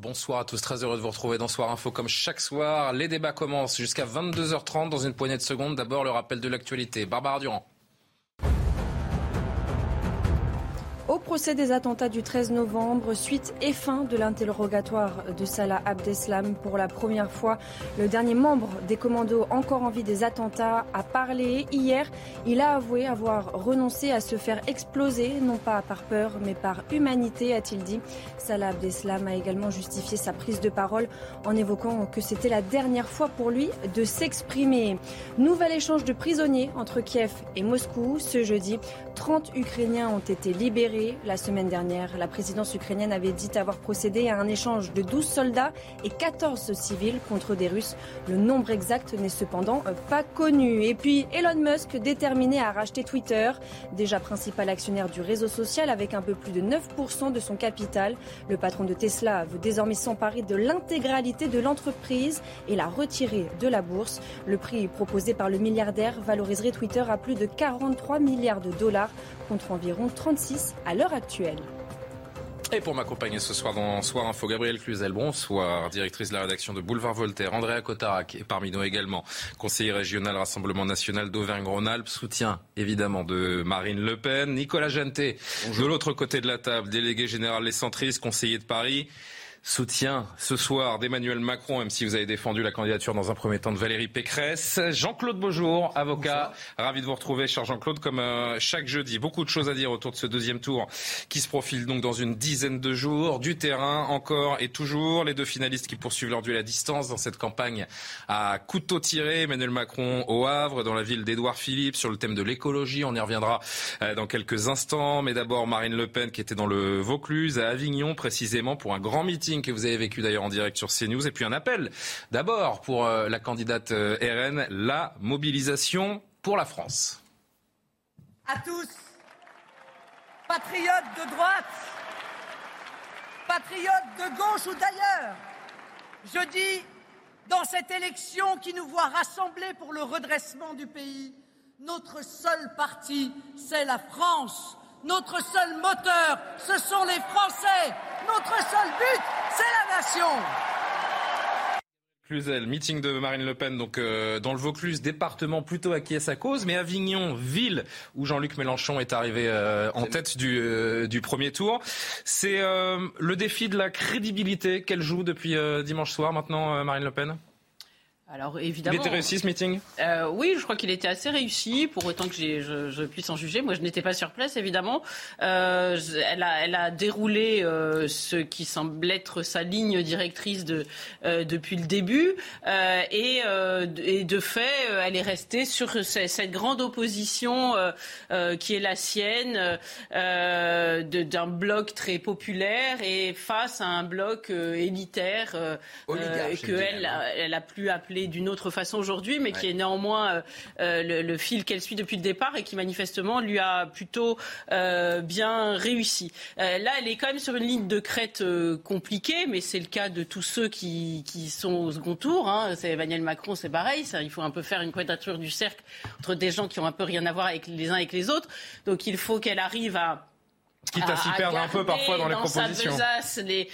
Bonsoir à tous, très heureux de vous retrouver dans Soir Info comme chaque soir. Les débats commencent jusqu'à 22h30 dans une poignée de secondes. D'abord le rappel de l'actualité. Barbara Durand. Procès des attentats du 13 novembre, suite et fin de l'interrogatoire de Salah Abdeslam, pour la première fois, le dernier membre des commandos encore en vie des attentats a parlé. Hier, il a avoué avoir renoncé à se faire exploser, non pas par peur, mais par humanité, a-t-il dit. Salah Abdeslam a également justifié sa prise de parole en évoquant que c'était la dernière fois pour lui de s'exprimer. Nouvel échange de prisonniers entre Kiev et Moscou ce jeudi. 30 Ukrainiens ont été libérés la semaine dernière, la présidence ukrainienne avait dit avoir procédé à un échange de 12 soldats et 14 civils contre des Russes. Le nombre exact n'est cependant pas connu. Et puis Elon Musk déterminé à racheter Twitter, déjà principal actionnaire du réseau social avec un peu plus de 9% de son capital. Le patron de Tesla veut désormais s'emparer de l'intégralité de l'entreprise et la retirer de la bourse. Le prix proposé par le milliardaire valoriserait Twitter à plus de 43 milliards de dollars contre environ 36 à l'heure actuelle. Et pour m'accompagner ce soir dans Soir Info, Gabriel Cluzel, bonsoir, directrice de la rédaction de Boulevard Voltaire, Andrea Cotarac et parmi nous également, conseiller régional Rassemblement National d'Auvergne-Rhône-Alpes, soutien évidemment de Marine Le Pen, Nicolas Janté, de l'autre côté de la table, délégué général Les Centristes, conseiller de Paris soutien ce soir d'Emmanuel Macron, même si vous avez défendu la candidature dans un premier temps de Valérie Pécresse. Jean-Claude Beaujour, avocat, ravi de vous retrouver, cher Jean-Claude, comme euh, chaque jeudi. Beaucoup de choses à dire autour de ce deuxième tour qui se profile donc dans une dizaine de jours. Du terrain, encore et toujours. Les deux finalistes qui poursuivent leur duel à distance dans cette campagne à couteau tiré. Emmanuel Macron au Havre, dans la ville d'Édouard Philippe, sur le thème de l'écologie. On y reviendra euh, dans quelques instants. Mais d'abord, Marine Le Pen qui était dans le Vaucluse, à Avignon, précisément pour un grand meeting que vous avez vécu d'ailleurs en direct sur CNews. Et puis un appel d'abord pour euh, la candidate euh, RN, la mobilisation pour la France. À tous, patriotes de droite, patriotes de gauche ou d'ailleurs, je dis, dans cette élection qui nous voit rassembler pour le redressement du pays, notre seul parti, c'est la France. Notre seul moteur, ce sont les Français. Notre seul but, c'est la nation. Cluzel, meeting de Marine Le Pen, donc euh, dans le Vaucluse, département plutôt acquis à sa cause, mais Avignon, ville où Jean-Luc Mélenchon est arrivé euh, en tête du, euh, du premier tour. C'est le défi de la crédibilité qu'elle joue depuis dimanche soir maintenant, Marine Le Pen? Alors évidemment. Il était réussi ce meeting? euh, Oui, je crois qu'il était assez réussi, pour autant que je, je, puisse en juger. Moi, je n'étais pas sur place, évidemment. Euh, elle, a, elle, a, déroulé euh, ce qui semble être sa ligne directrice de, euh, depuis le début. Euh, et, et, de fait, elle est restée sur cette grande opposition qui est la sienne, d'un bloc très populaire et face à un bloc élitaire que elle, elle a plus appelé d'une autre façon aujourd'hui, mais qui est néanmoins euh, euh, le, fil qu'elle suit depuis le départ et qui manifestement lui a plutôt euh, bien réussi. là, elle est quand même sur une ligne de crête compliquée, mais c'est le cas de tous ceux qui, sont au second tour. Hein. C'est Emmanuel Macron, c'est pareil. Ça, il faut un peu faire une quadrature du cercle entre des gens qui ont un peu rien à voir avec les uns avec les autres. Donc il faut qu'elle arrive à Quitte à, s'y perdre un peu parfois dans, les propositions. Sa besace, les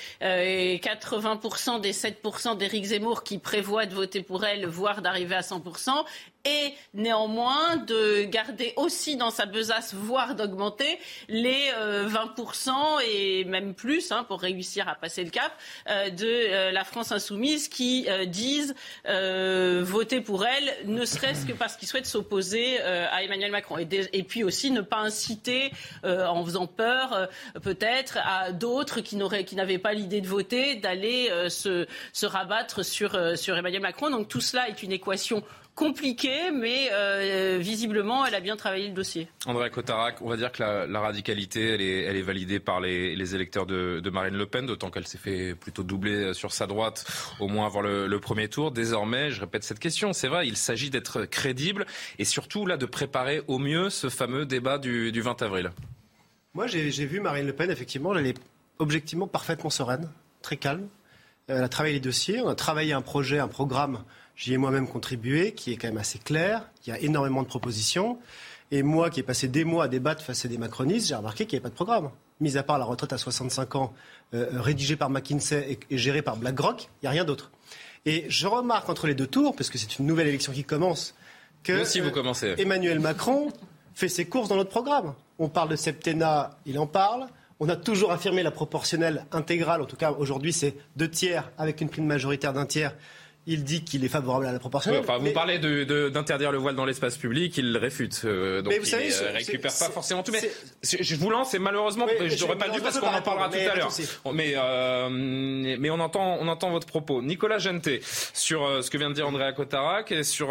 80% des 7% d'Éric Zemmour qui prévoient de voter pour elle, voire d'arriver à 100%, et néanmoins de garder aussi dans sa besace, voire d'augmenter les 20% euh, et même plus hein, pour réussir à passer le cap euh, de euh, la France insoumise qui disent voter pour elle, ne serait-ce que parce qu'ils souhaitent s'opposer à Emmanuel Macron. Et, puis aussi ne pas inciter en faisant peur peut-être à d'autres qui n'avaient pas l'idée de voter d'aller se, se, rabattre sur, sur Emmanuel Macron. Donc tout cela est une équation compliqué, mais euh, visiblement, elle a bien travaillé le dossier. André Cotarac, on va dire que la, radicalité, elle est, elle est, validée par les, électeurs de, Marine Le Pen, d'autant qu'elle s'est fait plutôt doubler sur sa droite, au moins avant le, premier tour. Désormais, je répète cette question, c'est vrai, il s'agit d'être crédible et surtout là de préparer au mieux ce fameux débat du, du 20 avril. Moi, j'ai vu Marine Le Pen, effectivement, elle est objectivement parfaitement sereine, très calme. Elle a travaillé les dossiers, on a travaillé un projet, un programme J'y ai moi-même contribué, qui est quand même assez clair. Il y a énormément de propositions. Et moi, qui ai passé des mois à débattre face à des macronistes, j'ai remarqué qu'il n'y avait pas de programme. Mis à part la retraite à 65 ans, euh, rédigée par McKinsey et, gérée par BlackRock, il n'y a rien d'autre. Et je remarque entre les deux tours, parce que c'est une nouvelle élection qui commence, que si vous commencez. Emmanuel Macron fait ses courses dans notre programme. On parle de septennat, il en parle. On a toujours affirmé la proportionnelle intégrale, en tout cas aujourd'hui c'est deux tiers avec une prime majoritaire d'un tiers il dit qu'il est favorable à la proportionnelle. Vous parlez d'interdire le voile dans l'espace public, il réfute. Euh, donc mais vous il savez, euh, récupère pas forcément tout. Mais je vous lance et malheureusement, je n'aurais pas dû parce qu'on en parlera tout à l'heure. Mais, euh, mais on, entend, on entend votre propos. Nicolas Genté, sur ce que vient de dire Andrea Cotarac et sur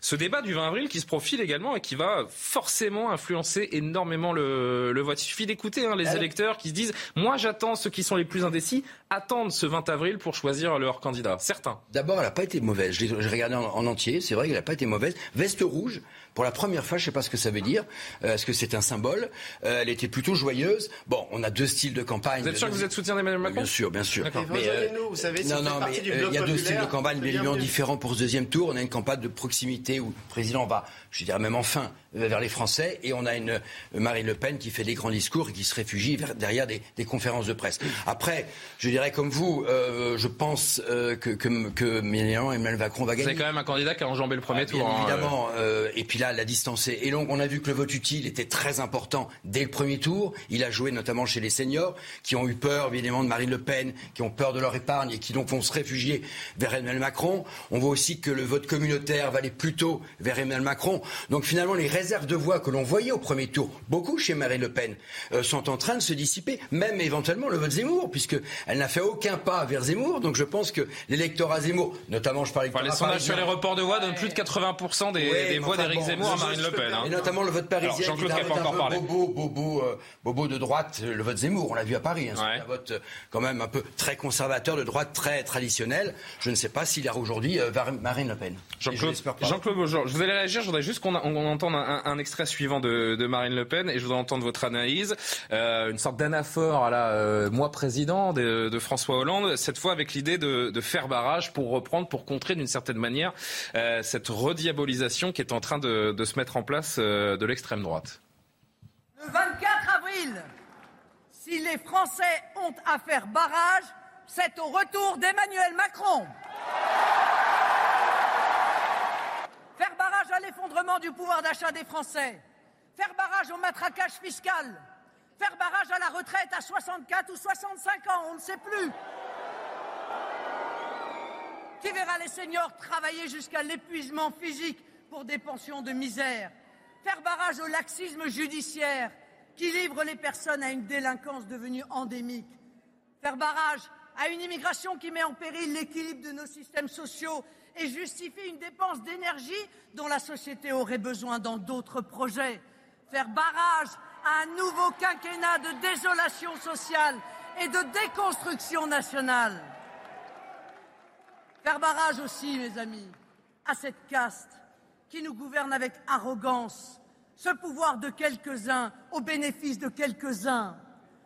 ce débat du 20 avril qui se profile également et qui va forcément influencer énormément le, le vote. Il suffit d'écouter hein, les électeurs qui se disent Moi j'attends ceux qui sont les plus indécis, attendent ce 20 avril pour choisir leur candidat. Certains. D'abord, elle n'a pas été mauvaise. J'ai regardé en, entier, c'est vrai qu'elle n'a pas été mauvaise. Veste rouge, pour la première fois, je ne sais pas ce que ça veut dire. Euh, est-ce que c'est un symbole? Euh, Elle était plutôt joyeuse. Bon, on a deux styles de campagne. Vous êtes sûr que vous êtes soutien d'Emmanuel Macron? Bien sûr, bien sûr. Mais, euh, vous savez, non, non, mais il y a deux styles de campagne bien différents pour ce deuxième tour. On a une campagne de proximité où le président va, je dirais même enfin, vers les Français, et on a une Marine Le Pen qui fait des grands discours et qui se réfugie derrière des, conférences de presse. Après, je dirais comme vous, je pense que, que, que Emmanuel Macron va gagner. C'est quand même un candidat qui a enjambé le premier tour. Hein, évidemment. et puis là, la distance est et donc, on a vu que le vote utile était très important dès le premier tour. Il a joué notamment chez les seniors, qui ont eu peur, évidemment, de Marine Le Pen, qui ont peur de leur épargne et qui donc vont se réfugier vers Emmanuel Macron. On voit aussi que le vote communautaire va aller plutôt vers Emmanuel Macron. Donc, finalement, les réserves de voix que l'on voyait au premier tour, beaucoup chez Marine Le Pen, euh, sont en train de se dissiper, même éventuellement le vote Zemmour, puisqu'elle n'a fait aucun pas vers Zemmour. Donc, je pense que l'électorat Zemmour, notamment, je parle enfin, Les sondages sur les reports de voix donnent plus de 80% des, voix d'Éric Zemmour à Marine Le Pen. Et notamment le vote parisien. Jean-Claude qui pas encore parlé. Bobo, bobo, euh, bobo de droite, le vote Zemmour, on l'a vu à Paris. Hein, c'est un vote euh, quand même un peu très conservateur, de droite très traditionnel. Je ne sais pas s'il y a aujourd'hui euh, Marine Le Pen. Jean-Claude Jean je vous allez réagir. Je voudrais juste qu'on entende un, extrait suivant de, Marine Le Pen et je voudrais entendre votre analyse. une sorte d'anaphore à la moi président de, François Hollande, cette fois avec l'idée de, faire barrage pour reprendre, pour contrer d'une certaine manière cette rediabolisation qui est en train de, de se mettre en place euh, de l'extrême droite. Le 24 avril, si les Français ont à faire barrage, c'est au retour d'Emmanuel Macron. Faire barrage à l'effondrement du pouvoir d'achat des Français. Faire barrage au matraquage fiscal. Faire barrage à la retraite à 64 ou 65 ans, on ne sait plus. Qui verra les seniors travailler jusqu'à l'épuisement physique pour des pensions de misère. Faire barrage au laxisme judiciaire qui livre les personnes à une délinquance devenue endémique, faire barrage à une immigration qui met en péril l'équilibre de nos systèmes sociaux et justifie une dépense d'énergie dont la société aurait besoin dans d'autres projets, faire barrage à un nouveau quinquennat de désolation sociale et de déconstruction nationale. Faire barrage aussi, mes amis, à cette caste qui nous gouverne avec arrogance, ce pouvoir de quelques-uns au bénéfice de quelques-uns,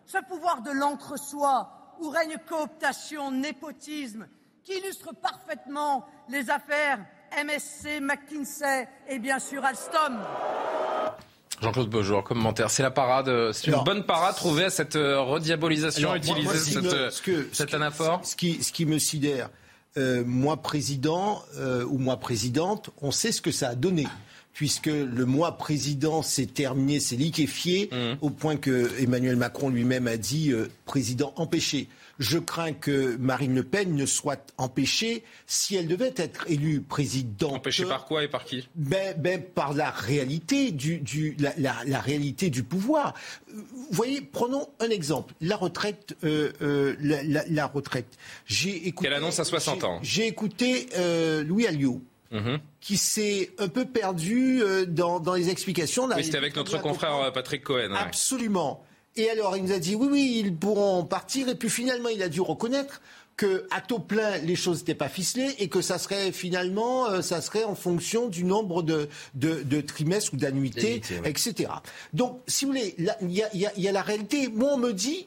ce pouvoir de l'entre-soi où règne cooptation, népotisme, qui illustre parfaitement les affaires MSC, McKinsey et bien sûr Alstom. Jean-Claude Beaujour, commentaire. C'est la parade, c'est une bonne parade trouvée à cette euh, rediabolisation, utiliser cette, cet anaphore ce qui, ce qui me sidère, euh, moi président euh, ou moi présidente, on sait ce que ça a donné puisque le mois président s'est terminé, s'est liquéfié, mmh. au point que Emmanuel Macron lui-même a dit euh, président empêché. Je crains que Marine Le Pen ne soit empêchée si elle devait être élue présidente. Empêchée par quoi et par qui? ben, ben, Par la réalité du, du la, la, réalité du pouvoir. Vous voyez, prenons un exemple. La retraite. Euh, euh, la, la, retraite. J'ai écouté. Qu'elle annonce à 60 ans. J'ai écouté Louis Alliot mhm. qui s'est un peu perdu euh, dans, dans, les explications. Oui, c'était avec notre confrère Patrick Cohen. Absolument. Et alors, il nous a dit oui, oui, ils pourront partir. Et puis finalement, il a dû reconnaître qu'à taux plein, les choses n'étaient pas ficelées et que ça serait finalement, euh, ça serait en fonction du nombre de, de, trimestres ou d'annuités, etc. Donc, si vous voulez, il y, y a, la réalité. Moi, on me dit,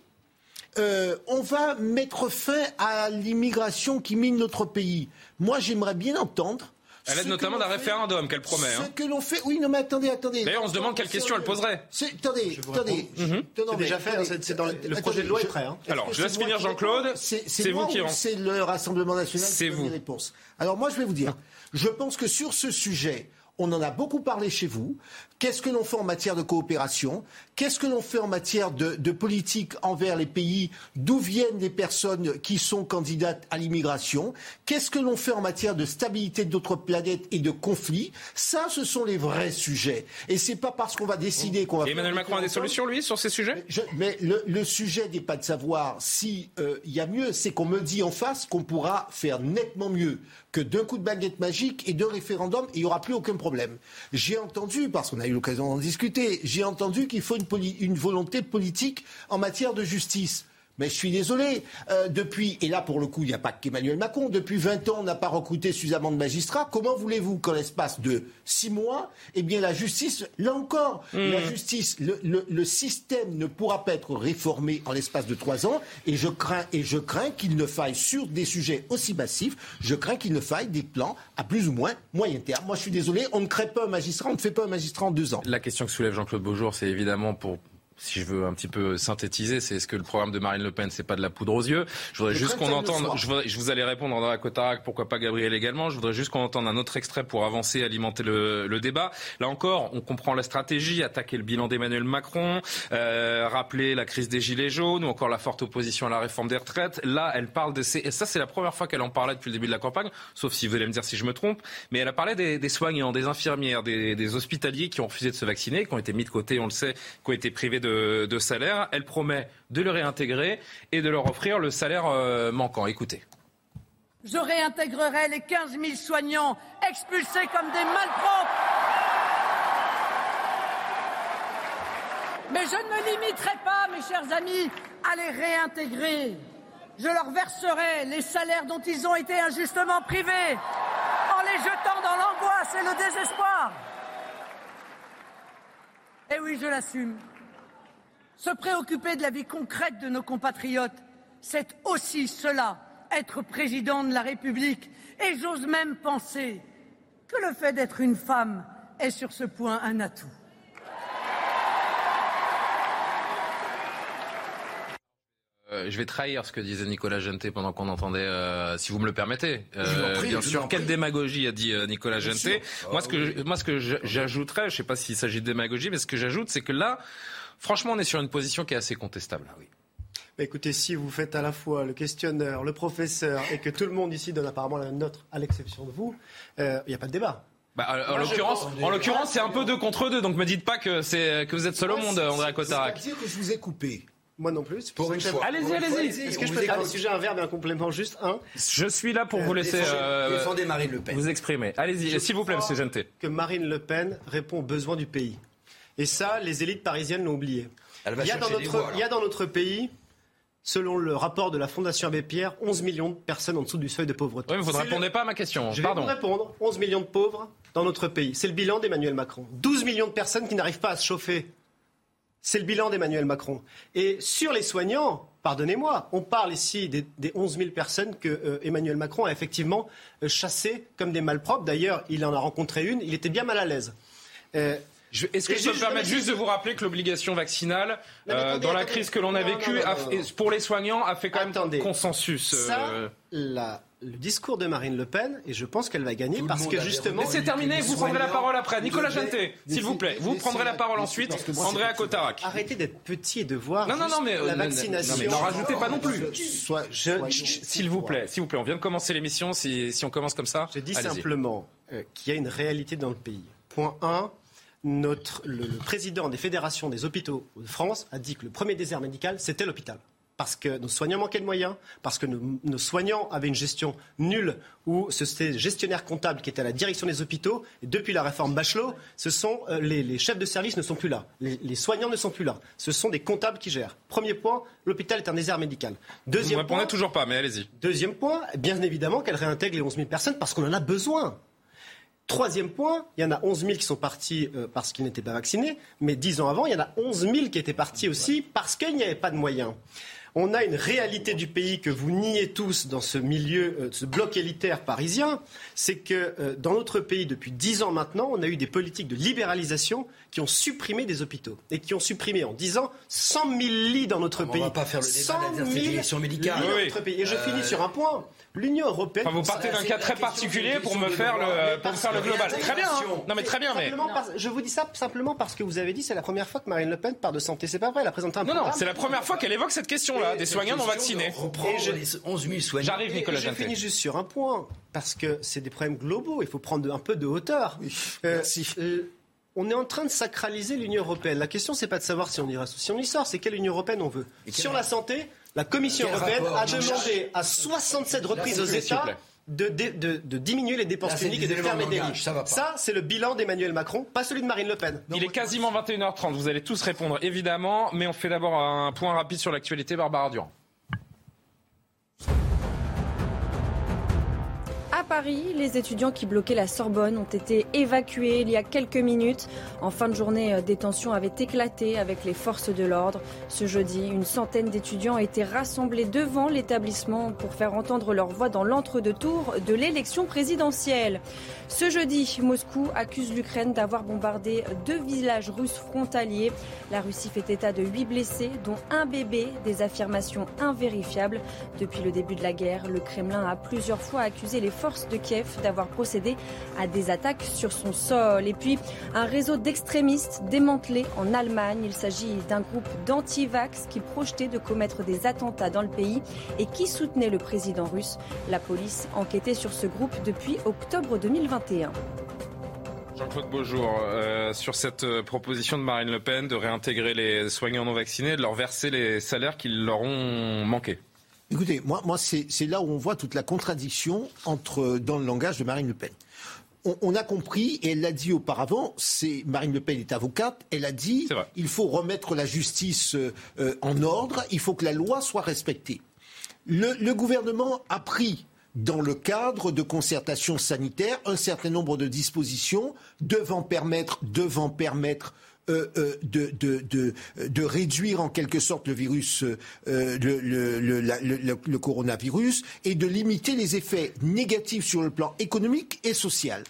euh, on va mettre fin à l'immigration qui mine notre pays. Moi, j'aimerais bien entendre elle aide notamment d'un référendum qu'elle promet. Ce hein. que l'on fait. Oui, non, mais attendez, attendez. D'ailleurs, on se demande quelle question elle poserait. Attendez, attendez. Mhm. C'est déjà fait, c'est dans le projet de loi est prêt. Hein. Alors, je laisse finir Jean-Claude. C'est vous qui C'est le Rassemblement national C'est vous. Réponse. Alors, moi, je vais vous dire. Je pense que sur ce sujet, on en a beaucoup parlé chez vous. Qu'est-ce que l'on fait en matière de coopération? Qu'est-ce que l'on fait en matière de, politique envers les pays? D'où viennent les personnes qui sont candidates à l'immigration? Qu'est-ce que l'on fait en matière de stabilité de notre planète et de conflits? Ça, ce sont les vrais sujets. Et c'est pas parce qu'on va décider qu'on va. Emmanuel Macron a des solutions, lui, sur ces sujets? Mais, le, sujet n'est pas de savoir s'il euh, y a mieux, c'est qu'on me dit en face qu'on pourra faire nettement mieux que d'un coup de baguette magique et de référendum, il n'y aura plus aucun problème. J'ai entendu, parce qu'on a eu l'occasion d'en discuter, j'ai entendu qu'il faut une volonté politique en matière de justice. Mais je suis désolé. Euh, depuis, et là pour le coup, il n'y a pas qu'Emmanuel Macron, depuis 20 ans, on n'a pas recruté suffisamment de magistrats. Comment voulez-vous qu'en l'espace de 6 mois, eh bien la justice, là encore, hmm. la justice, le, le, le, système ne pourra pas être réformé en l'espace de 3 ans. Et je crains, et je crains qu'il ne faille, sur des sujets aussi massifs, je crains qu'il ne faille des plans à plus ou moins moyen terme. Moi, je suis désolé, on ne crée pas un magistrat, on ne fait pas un magistrat en deux ans. La question que soulève Jean-Claude Beaujour, c'est évidemment pour si je veux un petit peu synthétiser, c'est est-ce que le programme de Marine Le Pen, c'est pas de la poudre aux yeux? Je voudrais juste qu'on entende. Je, vous allez répondre André Cotarac, pourquoi pas Gabriel également. Je voudrais juste qu'on entende un autre extrait pour avancer, alimenter le, le, débat. Là encore, on comprend la stratégie attaquer le bilan d'Emmanuel Macron, euh, rappeler la crise des gilets jaunes ou encore la forte opposition à la réforme des retraites. Là, elle parle de ces. Et ça, c'est la première fois qu'elle en parlait depuis le début de la campagne. Sauf si vous allez me dire si je me trompe. Mais elle a parlé des, des soignants, des infirmières, des, des, hospitaliers qui ont refusé de se vacciner, qui ont été mis de côté, on le sait, qui ont été privés de, salaire elle promet de le réintégrer et de leur offrir le salaire euh, manquant. Écoutez. Je réintégrerai les 15 000 soignants expulsés comme des malpropres. Mais je ne me limiterai pas, mes chers amis, à les réintégrer. Je leur verserai les salaires dont ils ont été injustement privés en les jetant dans l'angoisse et le désespoir. Et oui, je l'assume. Se préoccuper de la vie concrète de nos compatriotes, c'est aussi cela, être président de la République. Et j'ose même penser que le fait d'être une femme est sur ce point un atout. Euh, je vais trahir ce que disait Nicolas Genté pendant qu'on entendait, euh, si vous me le permettez. Euh, bien sûr, quelle démagogie a dit Nicolas Genté Moi, ce que, moi, ce que j'ajouterais, je ne sais pas s'il s'agit de démagogie, mais ce que j'ajoute, c'est que là, Franchement, on est sur une position qui est assez contestable. Oui. écoutez, si vous faites à la fois le questionneur, le professeur, et que tout le monde ici donne apparemment la note, à l'exception de vous, il euh, n'y a pas de débat. Bah, en l'occurrence, en l'occurrence, c'est un peu deux contre deux. Donc, me dites pas que c'est que vous êtes seul au monde, André Cotarac. Dire que je vous ai coupé. Moi non plus. Pour une fois. Allez-y, allez-y. Est-ce que je peux faire un sujet, un verbe et un complément juste un? Je suis là pour vous laisser. Défendez, Marine Le Pen. Vous exprimer. Allez-y, s'il vous plaît, Monsieur Genté. Que Marine Le Pen répond aux besoins du pays. Et ça, les élites parisiennes l'ont oublié. Il y, a dans notre, il y a dans notre pays, selon le rapport de la Fondation Abbé Pierre, 11 millions de personnes en dessous du seuil de pauvreté. Oui, mais vous ne répondez pas à ma question. Je vais vous répondre. 11 millions de pauvres dans notre pays. C'est le bilan d'Emmanuel Macron. 12 millions de personnes qui n'arrivent pas à se chauffer. C'est le bilan d'Emmanuel Macron. Et sur les soignants, pardonnez-moi, on parle ici des, 11 000 personnes que euh, Emmanuel Macron a effectivement euh, chassées comme des malpropres. D'ailleurs, il en a rencontré une, il était bien mal à l'aise. Euh, est-ce que je peux me permettre juste de vous rappeler que l'obligation vaccinale, euh, dans la crise que l'on a vécue, pour les soignants, a fait quand même consensus euh, le discours de Marine Le Pen, et je pense qu'elle va gagner parce que justement. Mais c'est terminé, vous prendrez la parole après. Nicolas Janté, s'il vous plaît, vous prendrez la parole ensuite. Andréa Cotarac. Arrêtez d'être petit et de voir non, non, non, mais, la vaccination. n'en rajoutez pas non plus. S'il vous plaît, s'il vous plaît, on vient de commencer l'émission. Si, si on commence comme ça. Je dis simplement euh, qu'il y a une réalité dans le pays. Point 1 notre, le, président des fédérations des hôpitaux de France a dit que le premier désert médical, c'était l'hôpital. parce que nos soignants manquaient de moyens, parce que nos, soignants avaient une gestion nulle, où c'était gestionnaire comptable qui était à la direction des hôpitaux. Et depuis la réforme Bachelot, ce sont euh, les, chefs de service ne sont plus là, les, soignants ne sont plus là. Ce sont des comptables qui gèrent. Premier point, l'hôpital est un désert médical. Deuxième Vous ne répondez toujours pas, mais allez-y. Deuxième point, bien évidemment qu'elle réintègre les 11 000 personnes parce qu'on en a besoin. Troisième point, il y en a 11 000 qui sont partis euh, parce qu'ils n'étaient pas vaccinés, mais dix ans avant, il y en a 11 000 qui étaient partis aussi parce qu'il n'y avait pas de moyens. On a une réalité du pays que vous niez tous dans ce milieu, euh, ce bloc élitaire parisien, c'est que euh, dans notre pays, depuis dix ans maintenant, on a eu des politiques de libéralisation qui ont supprimé des hôpitaux et qui ont supprimé en dix ans 100 000 lits dans notre pays. On ne va pas faire le débat de la médicale. Dans notre pays. Et je finis sur un point. L'Union européenne. vous partez d'un cas très particulier pour me faire le, pour faire le global. Très bien. Hein. Non mais très bien, mais. Je vous dis ça simplement parce que vous avez dit c'est la première fois que Marine Le Pen parle de santé. C'est pas vrai. Elle a présenté un. Non non, c'est la première fois qu'elle évoque cette des soignants non vaccinés. les 11 000 soignants. J'arrive, Nicolas. Je finis juste sur un point parce que c'est des problèmes globaux. Il faut prendre un peu de hauteur. Euh, Merci. Euh, on est en train de sacraliser l'Union européenne. La question, c'est pas de savoir si on ira, si on y sort, c'est quelle Union européenne on veut. Sur la santé, la Commission européenne a demandé à 67 reprises aux États de, diminuer les dépenses publiques et de fermer des lits. Ça, c'est le bilan d'Emmanuel Macron, pas celui de Marine Le Pen. Il est quasiment 21h30. Vous allez tous répondre, évidemment, mais on fait d'abord un point rapide sur l'actualité. Barbara Durand. Paris, les étudiants qui bloquaient la Sorbonne ont été évacués il y a quelques minutes. En fin de journée, euh, des tensions avaient éclaté avec les forces de l'ordre. Ce jeudi, une centaine d'étudiants été rassemblés devant l'établissement pour faire entendre leur voix dans l'entre-deux-tours de l'élection présidentielle. Ce jeudi, Moscou accuse l'Ukraine d'avoir bombardé deux villages russes frontaliers. La Russie fait état de huit blessés, dont un bébé, des affirmations invérifiables. Depuis le début de la guerre, le Kremlin a plusieurs fois accusé les forces de Kiev d'avoir procédé à des attaques sur son sol. Et puis, un réseau d'extrémistes démantelé en Allemagne. Il s'agit d'un groupe d'anti-vax qui projetait de commettre des attentats dans le pays et qui soutenait le président russe. La police enquêtait sur ce groupe depuis octobre 2021. Jean-Claude Beaujour, euh, sur cette euh, proposition de Marine Le Pen de réintégrer les soignants non vaccinés, de leur verser les salaires qui leur ont manqué. Écoutez, moi, moi c'est là où on voit toute la contradiction entre, dans le langage de Marine Le Pen. On, a compris, et elle l'a dit auparavant, c'est Marine Le Pen est avocate, elle a dit il faut remettre la justice euh, en ordre, il faut que la loi soit respectée. Le, le gouvernement a pris dans le cadre de concertation sanitaire un certain nombre de dispositions devant permettre, devant permettre euh, euh, de, de, réduire en quelque sorte le virus, euh, le, le, le, coronavirus, et de limiter les effets négatifs sur le plan économique et social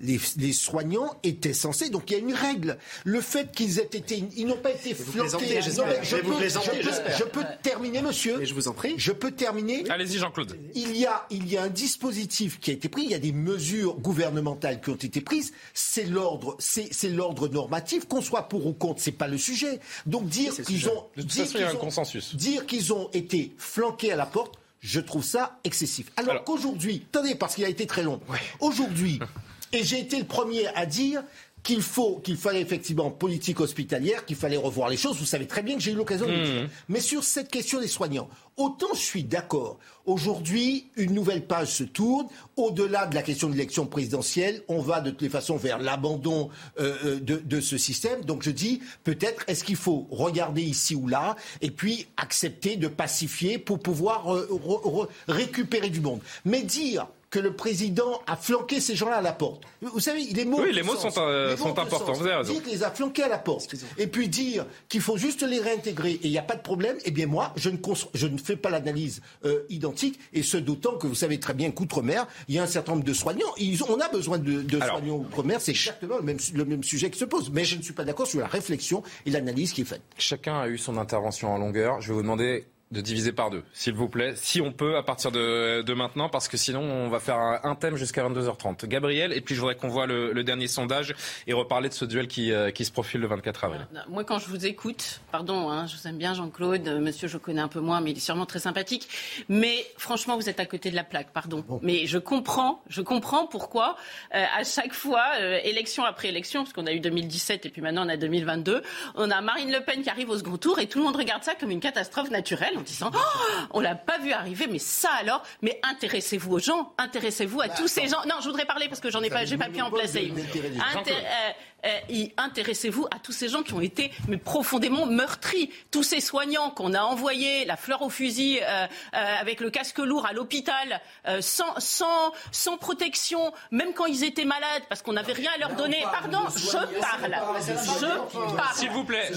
les, soignants étaient censés. Donc il y a une règle. Le fait qu'ils aient été, ils n'ont pas été flanqués. Je, peux, terminer, monsieur. je vous en prie. Je peux terminer. Allez-y, Jean-Claude. Il y a, il y a un dispositif qui a été pris. Il y a des mesures gouvernementales qui ont été prises. C'est l'ordre, c'est l'ordre normatif. Qu'on soit pour ou contre, c'est pas le sujet. Donc dire qu'ils ont, dire qu'il y a un consensus. Dire qu'ils ont été flanqués à la porte. Je trouve ça excessif. Alors, qu'aujourd'hui, attendez, parce qu'il a été très long. Aujourd'hui, Et j'ai été le premier à dire qu'il faut, qu'il fallait effectivement politique hospitalière, qu'il fallait revoir les choses. Vous savez très bien que j'ai eu l'occasion de le dire. Mmh. Mais sur cette question des soignants, autant je suis d'accord. Aujourd'hui, une nouvelle page se tourne. Au-delà de la question de l'élection présidentielle, on va de toutes les façons vers l'abandon euh, euh, de, ce système. Donc je dis, peut-être, est-ce qu'il faut regarder ici ou là et puis accepter de pacifier pour pouvoir euh, récupérer du monde. Mais dire que le président a flanqué ces gens-là à la porte. Vous savez, les mots. Oui, les mots sont, euh, sont importants. Vous avez raison. Dire qu'il les a flanqués à la porte. Et puis dire qu'il faut juste les réintégrer et il n'y a pas de problème. Eh bien, moi, je ne, je ne fais pas l'analyse euh, identique. Et ce d'autant que vous savez très bien qu'outre-mer, il y a un certain nombre de soignants. Ils, on a besoin de, de soignants outre-mer. C'est exactement le même, le même sujet qui se pose. Mais je ne suis pas d'accord sur la réflexion et l'analyse qui est faite. Chacun a eu son intervention en longueur. Je vais vous demander de diviser par deux, s'il vous plaît, si on peut à partir de, de maintenant, parce que sinon on va faire un, thème jusqu'à 22h30. Gabriel, et puis je voudrais qu'on voit le, le, dernier sondage et reparler de ce duel qui, euh, qui se profile le 24 avril. Moi, quand je vous écoute, pardon, hein, je vous aime bien Jean-Claude, euh, monsieur je connais un peu moins, mais il est sûrement très sympathique, mais franchement vous êtes à côté de la plaque, pardon. Mais je comprends, je comprends pourquoi euh, à chaque fois, élection après élection, parce qu'on a eu 2017 et puis maintenant on a 2022, on a Marine Le Pen qui arrive au second tour et tout le monde regarde ça comme une catastrophe naturelle en disant oh, on l'a pas vu arriver, mais ça alors, mais intéressez-vous aux gens, intéressez-vous à bah, tous ces gens. Non, je voudrais parler parce que j'en ai pas, j'ai pas pu en placer. Euh, intéressez-vous à tous ces gens qui ont été mais profondément meurtris, tous ces soignants qu'on a envoyés, la fleur au fusil, euh, euh, avec le casque lourd à l'hôpital, sans, sans, sans protection, même quand ils étaient malades, parce qu'on n'avait rien à leur donner. Pardon, je parle. Je parle. S'il vous plaît,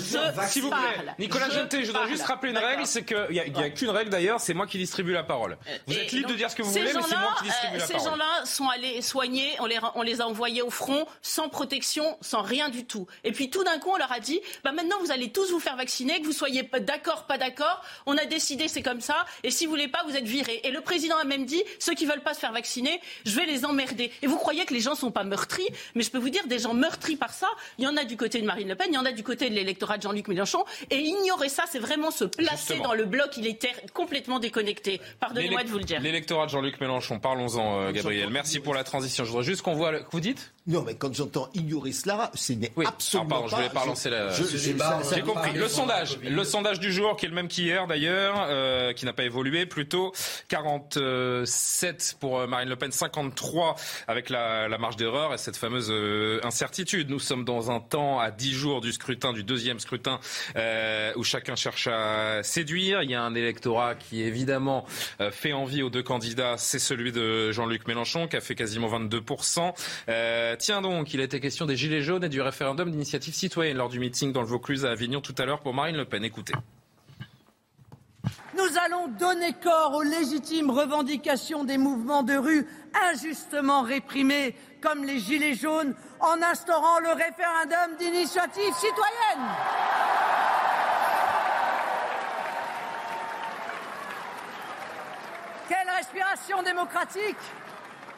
s'il vous plaît, Nicolas Jeté, je voudrais juste rappeler une règle, c'est qu'il n'y a, a qu'une règle d'ailleurs, c'est moi qui distribue la parole. Vous êtes libre de dire ce que vous voulez, mais c'est moi qui distribue la parole. Ces gens-là sont allés soigner, on les, on les a envoyés au front, sans protection, sans rien du tout. Et puis tout d'un coup, on leur a dit, bah maintenant vous allez tous vous faire vacciner, que vous soyez d'accord, pas d'accord. On a décidé, c'est comme ça. Et si vous voulez pas, vous êtes virés. Et le président a même dit, ceux qui veulent pas se faire vacciner, je vais les emmerder. Et vous croyez que les gens sont pas meurtris? Mais je peux vous dire, des gens meurtris par ça, il y en a du côté de Marine Le Pen, il y en a du côté de l'électorat de Jean-Luc Mélenchon. Et ignorer ça, c'est vraiment se placer dans le bloc. Il est complètement déconnecté. Pardonnez-moi de vous le dire. L'électorat de Jean-Luc Mélenchon, parlons-en, euh, Gabriel. Merci pour la transition. Je voudrais juste qu'on voit. Vous dites Non, mais quand j'entends ignorer cela, ce n'est absolument pardon, pas. Je voulais pas lancer la. J'ai compris. Le sondage, le sondage du jour, qui est le même qu'hier d'ailleurs, euh, qui n'a pas évolué, plutôt 47 pour euh, Marine Le Pen, 53 avec la, la marge d'erreur et cette fameuse euh, incertitude. Nous sommes dans un temps à 10 jours du scrutin, du deuxième scrutin, euh, où chacun cherche à séduire. Il y a un électorat qui évidemment euh, fait envie aux deux candidats. C'est celui de Jean-Luc Mélenchon qui a fait quasiment 22% euh, Tiens donc, il a été question des Gilets jaunes et du référendum d'initiative citoyenne lors du meeting dans le Vaucluse à Avignon tout à l'heure pour Marine Le Pen. Écoutez. Nous allons donner corps aux légitimes revendications des mouvements de rue injustement réprimés, comme les Gilets jaunes, en instaurant le référendum d'initiative citoyenne. Quelle respiration démocratique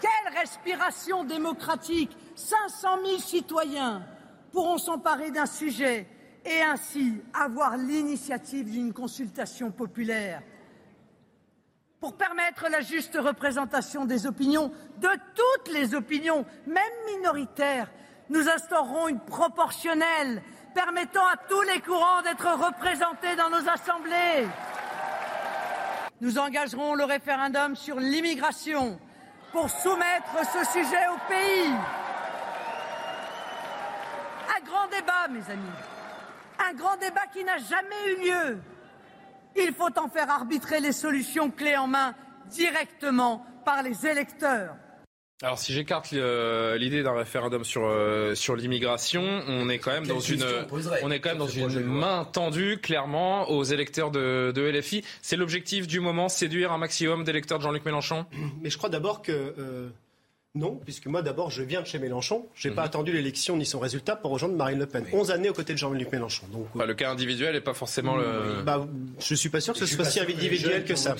quelle respiration démocratique 500 000 citoyens pourront s'emparer d'un sujet et ainsi avoir l'initiative d'une consultation populaire pour permettre la juste représentation des opinions, de toutes les opinions, même minoritaires. Nous instaurerons une proportionnelle permettant à tous les courants d'être représentés dans nos assemblées. Nous engagerons le référendum sur l'immigration pour soumettre ce sujet au pays. Un grand débat, mes amis. Un grand débat qui n'a jamais eu lieu. Il faut en faire arbitrer les solutions clés en main directement par les électeurs. Alors si j'écarte l'idée d'un référendum sur euh, sur l'immigration, on est quand même dans une on est quand même dans une main tendue clairement aux électeurs de, de LFI. C'est l'objectif du moment, séduire un maximum d'électeurs de Jean-Luc Mélenchon? Mais je crois d'abord que euh, non, puisque moi d'abord je viens de chez Mélenchon. Je n'ai pas mhm. attendu l'élection ni son résultat pour rejoindre Marine Le Pen. 11 années aux côtés de Jean-Luc Mélenchon. Donc, bah, le cas individuel n'est pas forcément le. Bah, je suis pas sûr que ce soit si individuel que ça.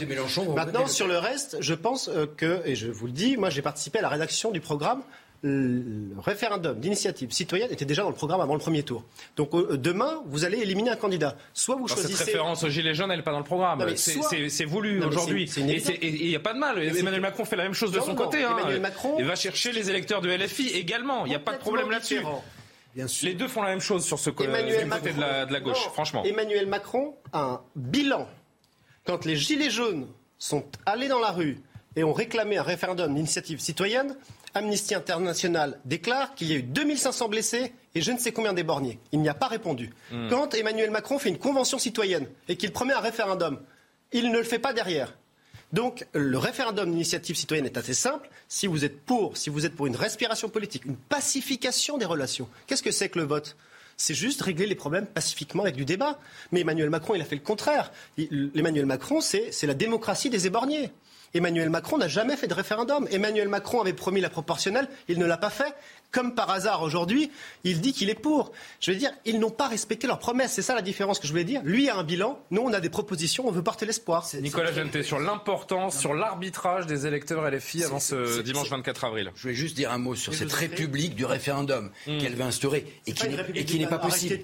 Maintenant, sur le reste, je pense euh, que, et je vous le dis, moi j'ai participé à la rédaction du programme le référendum d'initiative citoyenne était déjà dans le programme avant le premier tour. Donc euh, demain, vous allez éliminer un candidat. Soit vous choisissez. Cette référence aux Gilets jaunes, elle n'est pas dans le programme. C'est voulu aujourd'hui. Et il n'y a pas de mal. Emmanuel Macron fait la même chose de son côté. Hein. Emmanuel Macron. Il va chercher les électeurs de LFI également. Il n'y a pas de problème là-dessus. Les deux font la même chose sur ce côté de la, de la gauche, franchement. Emmanuel Macron a un bilan. Quand les Gilets jaunes sont allés dans la rue et ont réclamé un référendum d'initiative citoyenne, Amnesty International déclare qu'il y a eu 2500 blessés et je ne sais combien d'éborgnés. Il n'y a pas répondu. Hmm. Quand Emmanuel Macron fait une convention citoyenne et qu'il promet un référendum, il ne le fait pas derrière. Donc le référendum d'initiative citoyenne est assez simple. Si vous êtes pour, si vous êtes pour une respiration politique, une pacification des relations, qu'est-ce que c'est que le vote? C'est juste régler les problèmes pacifiquement avec du débat. Mais Emmanuel Macron, il a fait le contraire. Emmanuel Macron, c'est la démocratie des éborgnés. Emmanuel Macron n'a jamais fait de référendum. Emmanuel Macron avait promis la proportionnelle, il ne l'a pas fait comme par hasard aujourd'hui, il dit qu'il est pour. Je veux dire, ils n'ont pas respecté leurs promesses. C'est ça la différence que je voulais dire. Lui a un bilan, nous on a des propositions, on veut porter l'espoir. Nicolas Genté, sur l'importance, sur l'arbitrage des électeurs LFI avant ce dimanche 24 avril. Je voulais juste dire un mot sur cette république du référendum hmm. qu'elle veut instaurer et qui n'est pas possible.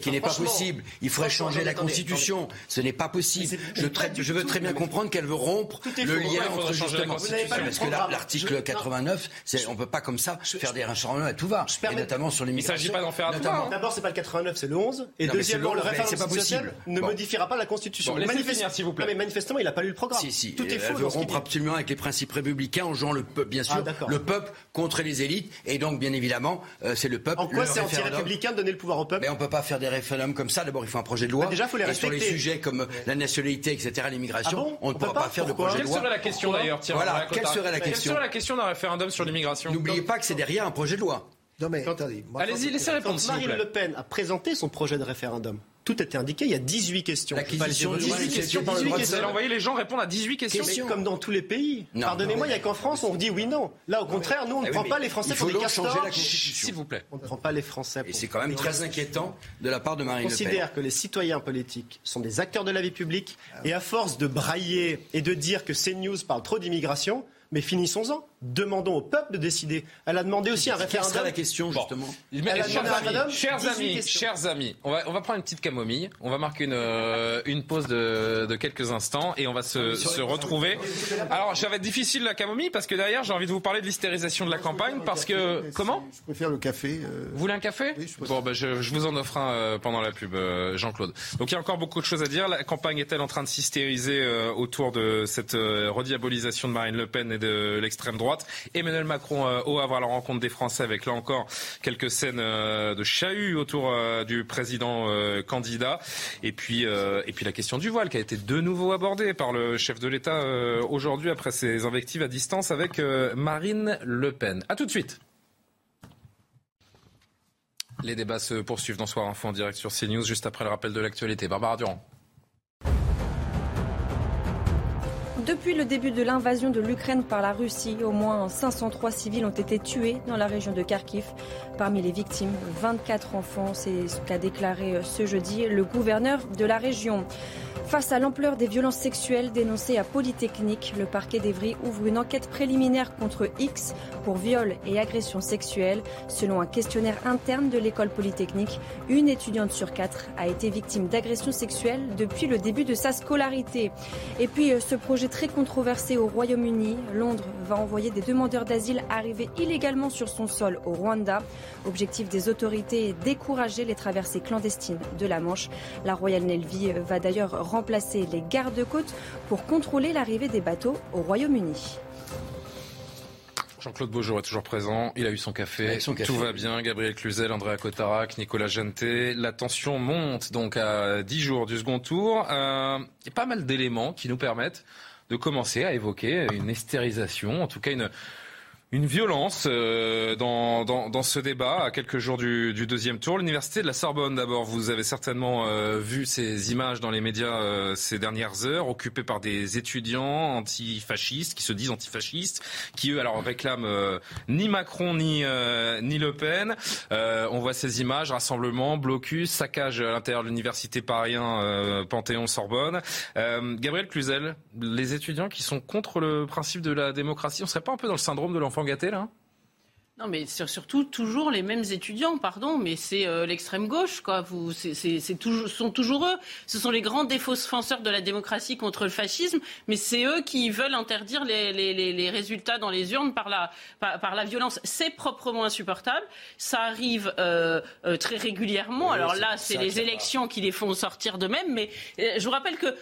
qui n'est pas possible. Il faudrait changer la Constitution. Ce n'est pas possible. Je, veux très bien comprendre qu'elle veut rompre le lien entre justement. Parce que l'article 89, on ne peut pas comme ça faire des des référendums à tout va, et notamment sur l'immigration. Il ne s'agit pas d'en faire à tout va. D'abord, c'est pas le 89, c'est le 11. Et deuxièmement, le, référendum constitutionnel ne modifiera pas la Constitution. Bon, finir, s'il vous plaît. mais manifestement, il n'a pas lu le programme. Si, si. Tout est faux. Elle veut rompre absolument avec les principes républicains en jouant le peuple, bien sûr, Ah, le peuple contre les élites. Et donc, bien évidemment, euh, c'est le peuple. En quoi c'est anti-républicain de donner le pouvoir au peuple Mais on peut pas faire des référendums comme ça. D'abord, il faut un projet de loi. Déjà, faut les et sur les respecter. sujets comme la nationalité, etc., l'immigration, Ah on ne pourra pas, faire de projet de Quelle loi. serait la question d'ailleurs Voilà, quelle serait la Quelle question serait la question d'un référendum sur l'immigration N'oubliez pas que c'est derrière un projet de loi. Non mais attendez. moi, Allez-y, laissez répondre, Quand Marine. Le Pen a présenté son projet de référendum, tout était indiqué. Il y a 18 questions. L'acquisition Pas les du droit 18 d'initiative questions. par le 18 droit de Vous allez questions. envoyer les gens répondre à 18 questions. Mais comme dans tous les pays. Non, Pardonnez-moi, il n'y a qu'en France, on dit oui, non. Là, au contraire, nous, on ne Ah oui, prend pas les Français il faut pour des changer la Constitution. S'il vous plaît. On ne prend pas les Français Et pour c'est quand même très inquiétant de la part de Marine Le Pen. considère que les citoyens politiques sont des acteurs de la vie publique et à force de brailler et de dire que CNews parle trop d'immigration, mais finissons-en. Demandons au peuple de décider. Elle a demandé aussi un Quelle référendum. sera la question, Bon. justement Mais, Elle a chers demandé un amis, référendum, chers 18 amis, chers amis, on va, on va prendre une petite camomille, on va marquer une, euh, une pause de, de quelques instants et on va se, se retrouver. Alors, ça va être difficile la camomille parce que derrière, j'ai envie de vous parler de l'hystérisation de la campagne parce que... Comment Je préfère le café. euh, Vous voulez un café Oui, je. Bon, bah, je, je vous en offre un euh, pendant la pub, euh, Jean-Claude. Donc il y a encore beaucoup de choses à dire. La campagne est-elle en train de s'hystériser euh, autour de cette euh, rediabolisation de Marine Le Pen et de l'extrême droite Emmanuel Macron euh, au Havre à la rencontre des Français avec là encore quelques scènes euh, de chahut autour euh, du président candidat. Et puis, et puis la question du voile qui a été de nouveau abordée par le chef de l'État aujourd'hui après ses invectives à distance avec Marine Le Pen. À tout de suite. Les débats se poursuivent dans Soir Info en direct sur CNews juste après le rappel de l'actualité. Barbara Durand. Depuis le début de l'invasion de l'Ukraine par la Russie, au moins 503 civils ont été tués dans la région de Kharkiv. Parmi les victimes, 24 enfants, c'est ce qu'a déclaré ce jeudi le gouverneur de la région. Face à l'ampleur des violences sexuelles dénoncées à Polytechnique, le parquet d'Evry ouvre une enquête préliminaire contre X pour viol et agression sexuelle. Selon un questionnaire interne de l'école Polytechnique, une étudiante sur quatre a été victime d'agressions sexuelles depuis le début de sa scolarité. Et puis euh, ce projet très controversé au Royaume-Uni, Londres va envoyer des demandeurs d'asile arrivés illégalement sur son sol au Rwanda. Objectif des autorités est décourager les traversées clandestines de la Manche. La Royal Navy va d'ailleurs remplacer les gardes-côtes pour contrôler l'arrivée des bateaux au Royaume-Uni. Jean-Claude Beaujour est toujours présent. Il a eu son café. Avec son café. Tout va bien. Gabriel Cluzel, Andrea Cotarac, Nicolas Genté. La tension monte donc à 10 jours du second tour. Euh, Il y a pas mal d'éléments qui nous permettent de commencer à évoquer une hystérisation, en tout cas une, une violence euh, dans, dans, dans ce débat à quelques jours du, du deuxième tour. L'université de la Sorbonne, d'abord, vous avez certainement euh, vu ces images dans les médias euh, ces dernières heures, occupées par des étudiants antifascistes, qui se disent antifascistes, qui eux alors réclament euh, ni Macron ni, euh, ni Le Pen. Euh, on voit ces images, rassemblement, blocus, saccage à l'intérieur de l'université parisien Panthéon-Sorbonne. Euh, Gabriel Cluzel, les étudiants qui sont contre le principe de la démocratie, on serait pas un peu dans le syndrome de l'enfant gâté là Non, mais sur- surtout toujours les mêmes étudiants, pardon, mais c'est euh, l'extrême gauche, quoi. Vous, c'est, toujours, sont toujours eux. Ce sont les grands défenseurs de la démocratie contre le fascisme, mais c'est eux qui veulent interdire les, les, les, les résultats dans les urnes par la, par, par la violence. C'est proprement insupportable. Ça arrive euh, euh, très régulièrement. Oui, Alors là, c'est les élections qui les font sortir d'eux-mêmes, mais je vous rappelle que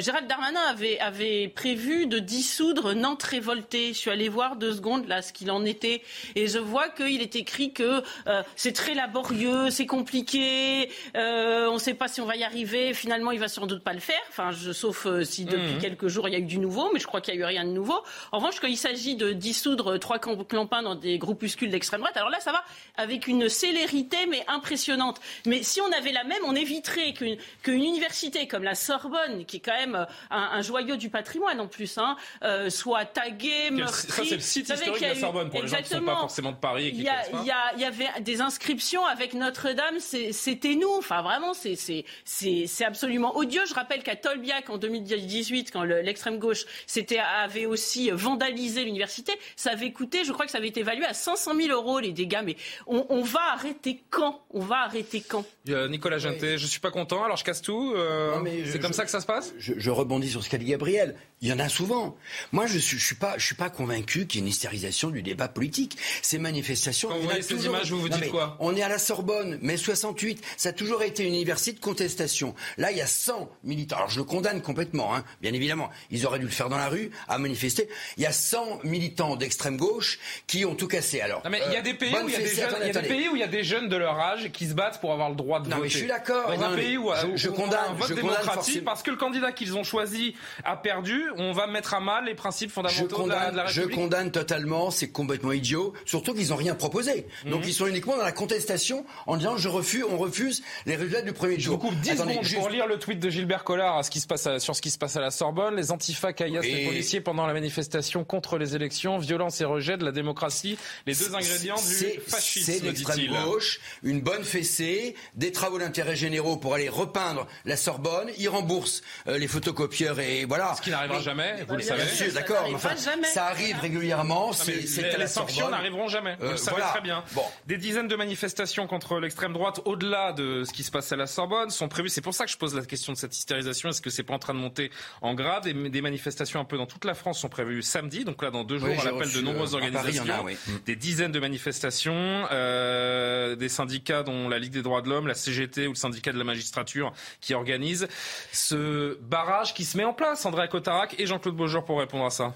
Gérald Darmanin avait, avait prévu de dissoudre Nantes révoltée. Je suis allée voir deux secondes là ce qu'il en était, et je vois qu'il est écrit que euh, c'est très laborieux, c'est compliqué, euh, on ne sait pas si on va y arriver. Finalement, il va sans doute pas le faire. Enfin, je, sauf euh, si depuis Mhm. quelques jours il y a eu du nouveau, mais je crois qu'il y a eu rien de nouveau. En revanche, quand il s'agit de dissoudre trois camp- clampins dans des groupuscules d'extrême droite, alors là, ça va avec une célérité mais impressionnante. Mais si on avait la même, on éviterait qu'une qu'une université comme la Sorbonne, qui est quand même euh, un, un joyau du patrimoine en plus, hein, euh, soit taguée, meurtrie. Ça, c'est le site historique de la Sorbonne, pour les gens qui ne sont pas Exactement. Forcément de Paris et qui Il y, avait des inscriptions avec Notre-Dame, c'était nous. Enfin, vraiment, c'est- absolument odieux. Je rappelle qu'à Tolbiac, en 2018, quand le- l'extrême gauche avait aussi vandalisé l'université, ça avait coûté, je crois que ça avait été évalué à 500 000 euros les dégâts. Mais on, on va arrêter quand? On va arrêter quand? Euh, Nicolas Genté, je suis pas content, alors je casse tout. euh, c'est comme je- ça que ça se passe? Je, je rebondis sur ce qu'a dit Gabriel. Il y en a souvent. Moi, je suis, je suis pas, je suis pas convaincu qu'il y ait une hystérisation du débat politique. Ces manifestations. Quand vous voyez ces images, vous vous dites quoi On est à la Sorbonne, mai 68, ça a toujours été une université de contestation. Là, il y a 100 militants. Alors je le condamne complètement, hein, bien évidemment. Ils auraient dû le faire dans la rue, à manifester. Il y a 100 militants d'extrême gauche qui ont tout cassé. Alors, non, mais il y a des pays où il y a des jeunes, y y a des de leur âge qui se battent pour avoir le droit de non, voter. Mais je suis d'accord. Dans un pays où, je, je condamne, un vote je démocratique, parce que le candidat qu'ils ont choisi a perdu, on va mettre à mal les principes fondamentaux je condamne, de, la, République. Je condamne totalement, c'est complètement idiot, surtout qu'ils n'ont rien proposé. Donc Mhm. ils sont uniquement dans la contestation en disant je refuse, on refuse les résultats du premier Je tour. vous coupe 10 Attendez, secondes juste- pour lire le tweet de Gilbert Collard à ce qui se passe à- sur ce qui se passe à la Sorbonne. Les antifas caillassent les policiers pendant la manifestation contre les élections, violence et rejet de la démocratie, les deux ingrédients du C'est- C'est fascisme, l'extrême gauche, une bonne fessée, des travaux d'intérêt généraux pour aller repeindre la Sorbonne. Ils remboursent euh, les photocopieurs et voilà. Ce qui n'arrivera Mais- jamais, vous le Bien savez. sûr, Ça d'accord. enfin, ça arrive régulièrement. C'est- les, les sanctions Sorbonne. N'arriveront jamais. Vous Euh, le savez voilà. très bien. Bon. Des dizaines de manifestations contre l'extrême droite, au-delà de ce qui se passe à la Sorbonne, sont prévues. C'est pour ça que je pose la question de cette hystérisation. Est-ce que c'est pas en train de monter en grade Et des manifestations un peu dans toute la France sont prévues samedi, donc là dans deux jours, Oui, à l'appel de nombreuses euh, Paris, organisations. a, oui. Des dizaines de manifestations, euh, des syndicats dont la Ligue des droits de l'homme, la CGT ou le syndicat de la magistrature qui organisent ce barrage qui se met en place. André Cotarac et Jean-Claude Beaujour pour répondre à ça.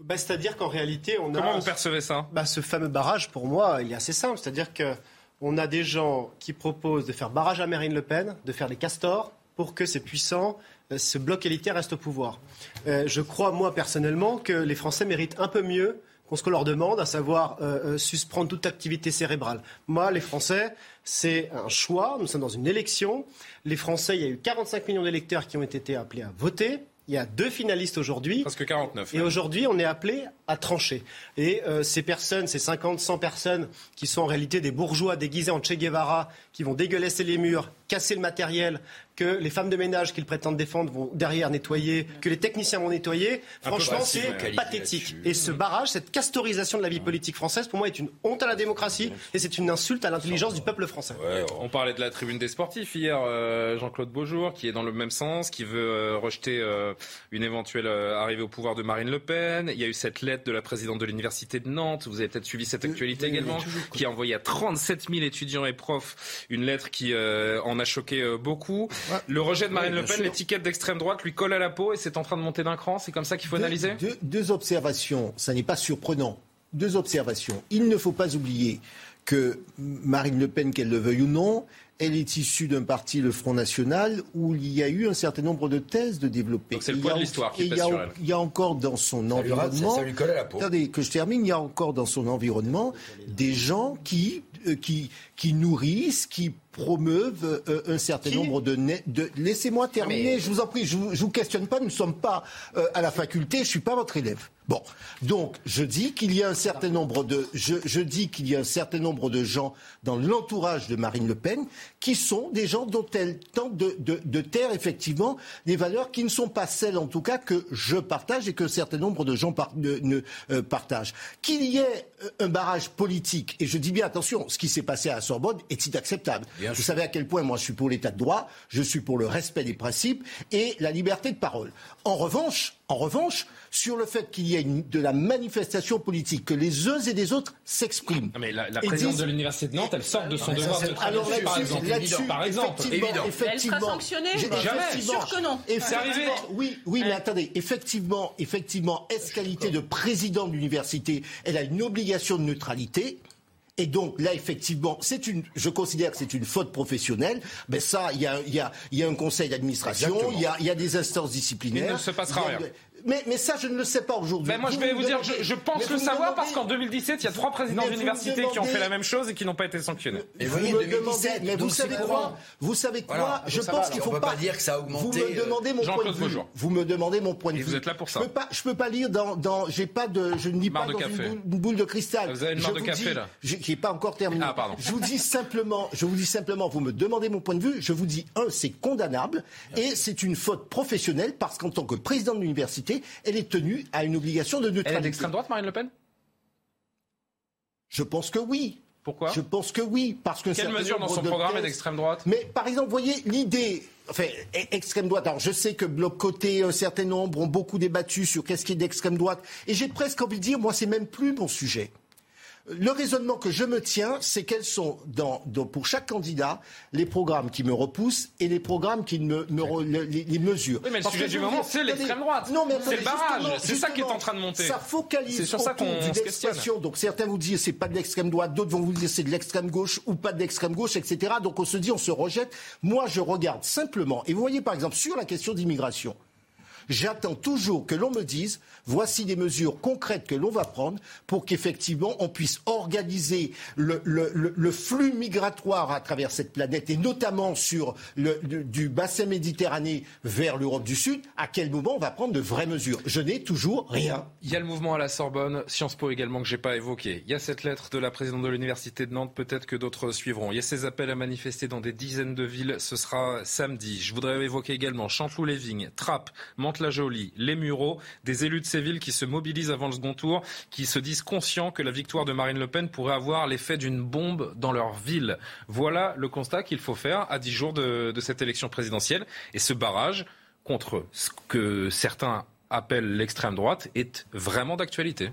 Bah, C'est-à-dire qu'en réalité, on Comment a vous percevez ça? Bah, ce fameux barrage, pour moi, il est assez simple. C'est-à-dire que on a des gens qui proposent de faire barrage à Marine Le Pen, de faire des castors, pour que ces puissants, euh, ce bloc élitaire reste au pouvoir. Euh, je crois, moi, personnellement, que les Français méritent un peu mieux qu'on ce qu'on leur demande, à savoir euh, suspendre toute activité cérébrale. Moi, les Français, c'est un choix. Nous sommes dans une élection. Les Français, il y a eu 45 millions d'électeurs qui ont été appelés à voter. Il y a deux finalistes aujourd'hui. Presque 49. Et aujourd'hui, on est appelé à trancher. Et euh, ces personnes, ces 50, 100 personnes qui sont en réalité des bourgeois déguisés en Che Guevara, qui vont dégueulasser les murs, casser le matériel, que les femmes de ménage qu'ils prétendent défendre vont derrière nettoyer, que les techniciens vont nettoyer, franchement, c'est pathétique. Et ce barrage, cette castorisation de la vie politique française, pour moi, est une honte à la démocratie et c'est une insulte à l'intelligence du peuple français. On parlait de la tribune des sportifs hier, euh, Jean-Claude Beaujour, qui est dans le même sens, qui veut euh, rejeter euh, une éventuelle euh, arrivée au pouvoir de Marine Le Pen. Il y a eu cette lettre de la présidente de l'université de Nantes, vous avez peut-être suivi cette actualité oui, oui, également, qui a envoyé à 37 000 étudiants et profs une lettre qui euh, en a choqué euh, beaucoup. Le rejet de Marine Oui, Le Pen, l'étiquette d'extrême droite lui colle à la peau et c'est en train de monter d'un cran, c'est comme ça qu'il faut Deux- analyser deux, deux observations, ça n'est pas surprenant. Deux observations. Il ne faut pas oublier que Marine Le Pen, qu'elle le veuille ou non, elle est issue d'un parti, le Front National, où il y a eu un certain nombre de thèses de développer. Donc c'est le Et il y poids a de en- l'histoire qui il y a- sur elle. Il y a encore dans son Ça lui rate- environnement. ça lui colle à la peau. Attendez, que je termine. Il y a encore dans son environnement des gens qui, qui, qui nourrissent, qui promeuvent euh, un certain Qui nombre de, ne- de... Laissez-moi terminer. Je vous en prie. Je vous, je vous questionne pas. Nous ne sommes pas euh, à la faculté. Je suis pas votre élève. Bon, donc je dis qu'il y a un certain nombre de, je, je dis qu'il y a un certain nombre de gens dans l'entourage de Marine Le Pen qui sont des gens dont elle tente de, de, de taire effectivement des valeurs qui ne sont pas celles en tout cas que je partage et que un certain nombre de gens par- ne, ne, euh, partagent. Qu'il y ait euh, un barrage politique, et je dis bien attention, ce qui s'est passé à la Sorbonne est inacceptable. Bien Vous sûr. savez à quel point moi je suis pour l'état de droit, je suis pour le respect des principes et la liberté de parole. En revanche, en revanche, sur le fait qu'il y ait une- de la manifestation politique, que les uns et les autres s'expriment. Non, mais la, la présidente disent- de l'université de Nantes, elle sort de son ça, devoir de Alors travail, par là-dessus, exemple. là-dessus, par exemple. effectivement, évident. effectivement, Elle sera sanctionnée j'ai- Jamais. effectivement, Sûr que non. Arrivé. oui, oui, mais attendez, effectivement, effectivement, est-ce qualité de président de l'université, elle a une obligation de neutralité. Et donc là, effectivement, c'est une, je considère que c'est une faute professionnelle. Ben ça, il y a, il y a, il y a un conseil d'administration, il y a, il y a des instances disciplinaires. Il ne se passera rien. Mais, mais ça, je ne le sais pas aujourd'hui. Ben moi, je vais vous dire, je, je pense mais le savoir parce qu'en 2017, il y a trois présidents Mais d'université qui ont fait la même chose et qui n'ont pas été sanctionnés. Et vous me 2017, demandez, mais vous savez quoi. Vous savez quoi Voilà, Je pense qu'il on faut pas pas dire que ça a augmenté, Vous me euh, demandez mon point de vue. Vous me demandez mon point de Et vue. vous êtes là pour ça. Je peux pas, je peux pas lire dans, dans j'ai pas de, je ne lis pas de dans café. une boule, une boule de cristal. Vous avez une marre de café, là. J'ai j'ai pas encore terminé. Ah, pardon. Je vous dis simplement, je vous dis simplement, vous me demandez mon point de vue. Je vous dis un, c'est condamnable et c'est une faute professionnelle parce qu'en tant que président de l'université, elle est tenue à une obligation de Elle est neutralité. d'extrême droite, Marine Le Pen? Je pense que oui. Pourquoi? Je pense que oui, parce que Quelle mesure dans son programme est d'extrême droite? Mais par exemple, vous voyez l'idée, enfin, e- extrême droite. Alors, je sais que bloc côté, un certain nombre ont beaucoup débattu sur qu'est-ce qui est d'extrême droite, et j'ai presque envie de dire, moi, c'est même plus mon sujet. Le raisonnement que je me tiens, c'est quels sont, dans, pour chaque candidat, les programmes qui me repoussent et les programmes qui me, me les, mesures. Oui, mais le sujet du moment, c'est l'extrême droite. Non, mais c'est le barrage. C'est ça qui est en train de monter. Ça focalise c'est sur ça qu'on. Donc certains vous disent c'est pas de l'extrême droite, d'autres vont vous dire c'est de l'extrême gauche ou pas de l'extrême gauche, etc. Donc on se dit on se rejette. Moi, je regarde simplement. Et vous voyez par exemple sur la question d'immigration. J'attends toujours que l'on me dise voici des mesures concrètes que l'on va prendre pour qu'effectivement on puisse organiser le, flux migratoire à travers cette planète et notamment sur le, du bassin méditerranéen vers l'Europe du Sud. À quel moment on va prendre de vraies mesures Je n'ai toujours rien. Il y a le mouvement à la Sorbonne, Sciences Po également que j'ai pas évoqué. Il y a cette lettre de la présidente de l'université de Nantes, peut-être que d'autres suivront. Il y a ces appels à manifester dans des dizaines de villes. Ce sera samedi. Je voudrais évoquer également Chanteloup-les-Vignes, Trappes, la jolie les Mureaux, des élus de ces villes qui se mobilisent avant le second tour, qui se disent conscients que la victoire de Marine Le Pen pourrait avoir l'effet d'une bombe dans leur ville. Voilà le constat qu'il faut faire à dix jours de cette élection présidentielle. Et ce barrage contre ce que certains appellent l'extrême droite est vraiment d'actualité.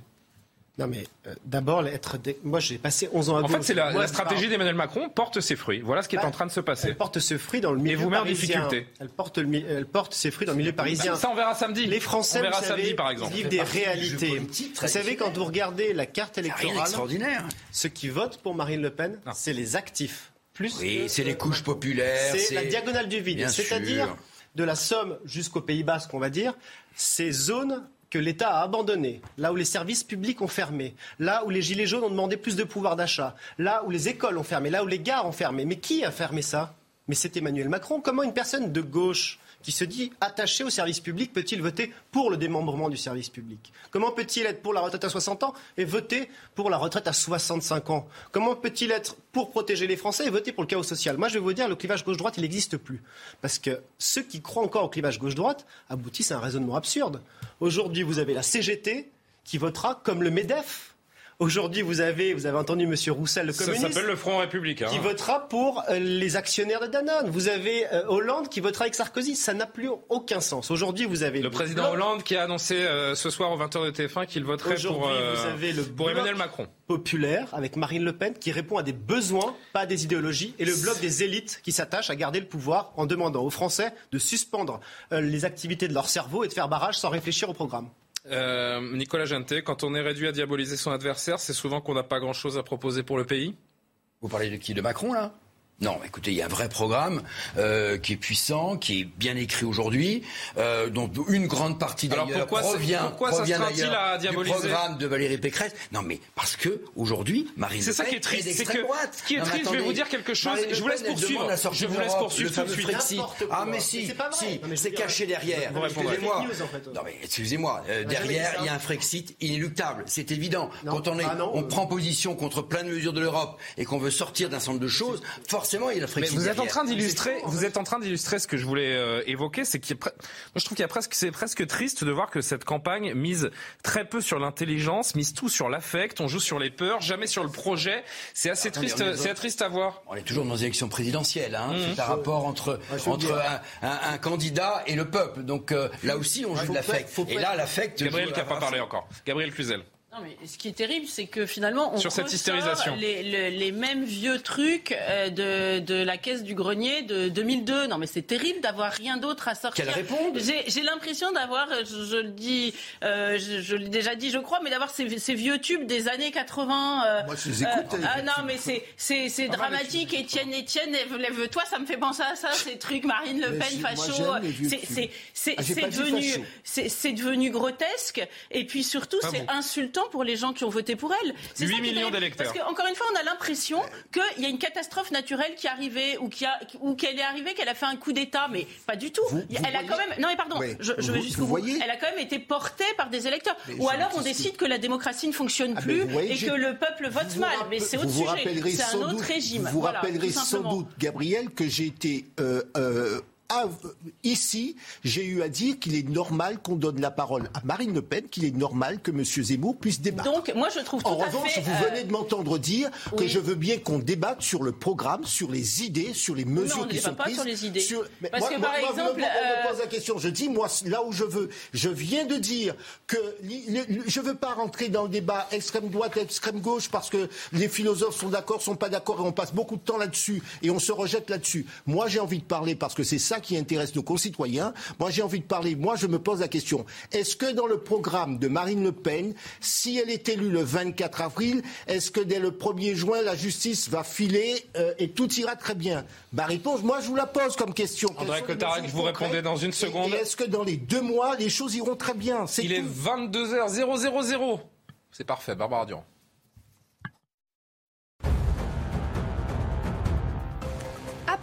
Non, mais euh, d'abord, être. Moi, j'ai passé 11 ans à En fait, c'est la, stratégie d'Emmanuel Macron porte ses fruits. Voilà ce qui est bah, en train de se passer. Elle porte ses fruits dans le milieu Et vous met en difficulté. Elle porte, elle porte ses fruits dans le milieu parisien. Ça, on verra samedi. Les Français, on verra samedi, par exemple. vivent des réalités. Vous savez, quand vous regardez la carte électorale, extraordinaire. ceux qui votent pour Marine Le Pen, c'est les actifs. Plus oui, c'est les couches populaires. C'est la diagonale du vide. C'est-à-dire de la Somme jusqu'au Pays Basque, on va dire, ces zones que l'État a abandonné, là où les services publics ont fermé, là où les gilets jaunes ont demandé plus de pouvoir d'achat, là où les écoles ont fermé, là où les gares ont fermé. Mais qui a fermé ça? Mais c'est Emmanuel Macron. Comment une personne de gauche qui se dit attaché au service public peut-il voter pour le démembrement du service public? Comment peut-il être pour la retraite à 60 ans et voter pour la retraite à 65 ans? Comment peut-il être pour protéger les Français et voter pour le chaos social? Moi, je vais vous dire, le clivage gauche-droite, il n'existe plus. Parce que ceux qui croient encore au clivage gauche-droite aboutissent à un raisonnement absurde. Aujourd'hui, vous avez la CGT qui votera comme le MEDEF Aujourd'hui, vous avez, vous avez entendu M. Roussel, le communiste. Ça s'appelle le Front républicain. Qui votera pour euh, les actionnaires de Danone. Vous avez euh, Hollande qui votera avec Sarkozy. Ça n'a plus aucun sens. Aujourd'hui, vous avez. Le, président Hollande qui a annoncé euh, ce soir aux 20h de TF1 qu'il voterait pour, vous avez le pour Emmanuel Macron. Populaire avec Marine Le Pen qui répond à des besoins, pas à des idéologies. Et le bloc des élites qui s'attachent à garder le pouvoir en demandant aux Français de suspendre les activités de leur cerveau et de faire barrage sans réfléchir au programme. Euh, Nicolas Genté, quand on est réduit à diaboliser son adversaire, c'est souvent qu'on n'a pas grand-chose à proposer pour le pays. Vous parlez de qui? De Macron, là? Non, écoutez, il y a un vrai programme euh, qui est puissant, qui est bien écrit aujourd'hui, euh, dont une grande partie d'ailleurs provient, pourquoi provient à du programme de Valérie Pécresse. Non, mais parce que aujourd'hui, Marine C'est ça qui est triste, c'est que ce qui est triste, je vais vous dire quelque chose. je vous laisse poursuivre. Je vous laisse poursuivre tout de suite. Ah mais si, si, c'est caché derrière. Excusez-moi. Non mais excusez-moi. Euh, derrière, il y a un Frexit inéluctable. C'est évident. Quand on est, ah on prend position contre plein de mesures de l'Europe et qu'on veut sortir d'un certain de choses, forcément vous êtes en train d'illustrer, vous êtes en train d'illustrer ce que je voulais euh, évoquer, c'est qu'il, moi je trouve qu'il y a presque, c'est presque triste de voir que cette campagne mise très peu sur l'intelligence, mise tout sur l'affect, on joue sur les peurs, jamais sur le projet. C'est assez triste, c'est triste à voir. On est toujours dans une élection présidentielle, hein. Mmh. c'est un rapport entre entre un, candidat et le peuple. Donc euh, là aussi, on joue de l'affect. Et là, l'affect. Gabriel qui n'a pas parlé encore. Gabriel Cluzel ce qui est terrible, c'est que finalement, on Sur cette hystérisation. Les, mêmes vieux trucs euh, de, de, la caisse du grenier de 2002. Non, mais c'est terrible d'avoir rien d'autre à sortir. Qu'elle réponde J'ai l'impression d'avoir, je, le dis, euh, je, l'ai déjà dit, je crois, mais d'avoir ces, vieux tubes des années 80. Euh, Moi, je les écoute. ah non, mais c'est dramatique. Étienne, Étienne, lève-toi, ça me fait penser à ça, ces trucs, Marine Le Pen, facho. C'est ah, devenu, c'est devenu grotesque. Et puis surtout, c'est insultant pour les gens qui ont voté pour elle. 8 millions d'électeurs. Parce qu'encore une fois, on a l'impression qu'il y a une catastrophe naturelle qui est arrivée ou qu'elle ou qu'elle est arrivée, qu'elle a fait un coup d'État, mais pas du tout. elle a quand même. Non, mais pardon, je, veux juste vous, voyez Elle a quand même été portée par des électeurs. ou alors on décide que... la démocratie ne fonctionne ah, plus et que le peuple vote mal. Mais c'est autre sujet. C'est un autre régime. Vous vous rappellerez sans doute, Gabriel, que j'ai été euh, euh, ici, j'ai eu à dire qu'il est normal qu'on donne la parole à Marine Le Pen, qu'il est normal que M. Zemmour puisse débattre. Donc, moi, je trouve tout en revanche, fait, vous euh, venez de m'entendre dire que je veux bien qu'on débatte sur le programme, sur les idées, sur les mesures Non, on ne qui sont pas prises. sur les idées. Mais Parce moi, que, moi, par moi, exemple, moi, on me euh, pose la question. Je dis, moi, là où je veux, je viens de dire que je ne veux pas rentrer dans le débat extrême droite, extrême gauche, parce que les philosophes sont d'accord, sont pas d'accord, et on passe beaucoup de temps là-dessus, et on se rejette là-dessus. Moi, j'ai envie de parler, parce que c'est ça qui intéresse nos concitoyens. Moi, j'ai envie de parler. Moi, je me pose la question. Est-ce que dans le programme de Marine Le Pen, si elle est élue le 24 avril, est-ce que dès le 1er juin, la justice va filer euh, et tout ira très bien? Ma réponse, moi, je vous la pose comme question. André Cotarac, vous répondez dans une seconde. Est-ce que dans les deux mois, les choses iront très bien? Il est tout. 22h000. C'est parfait, Barbara Durand.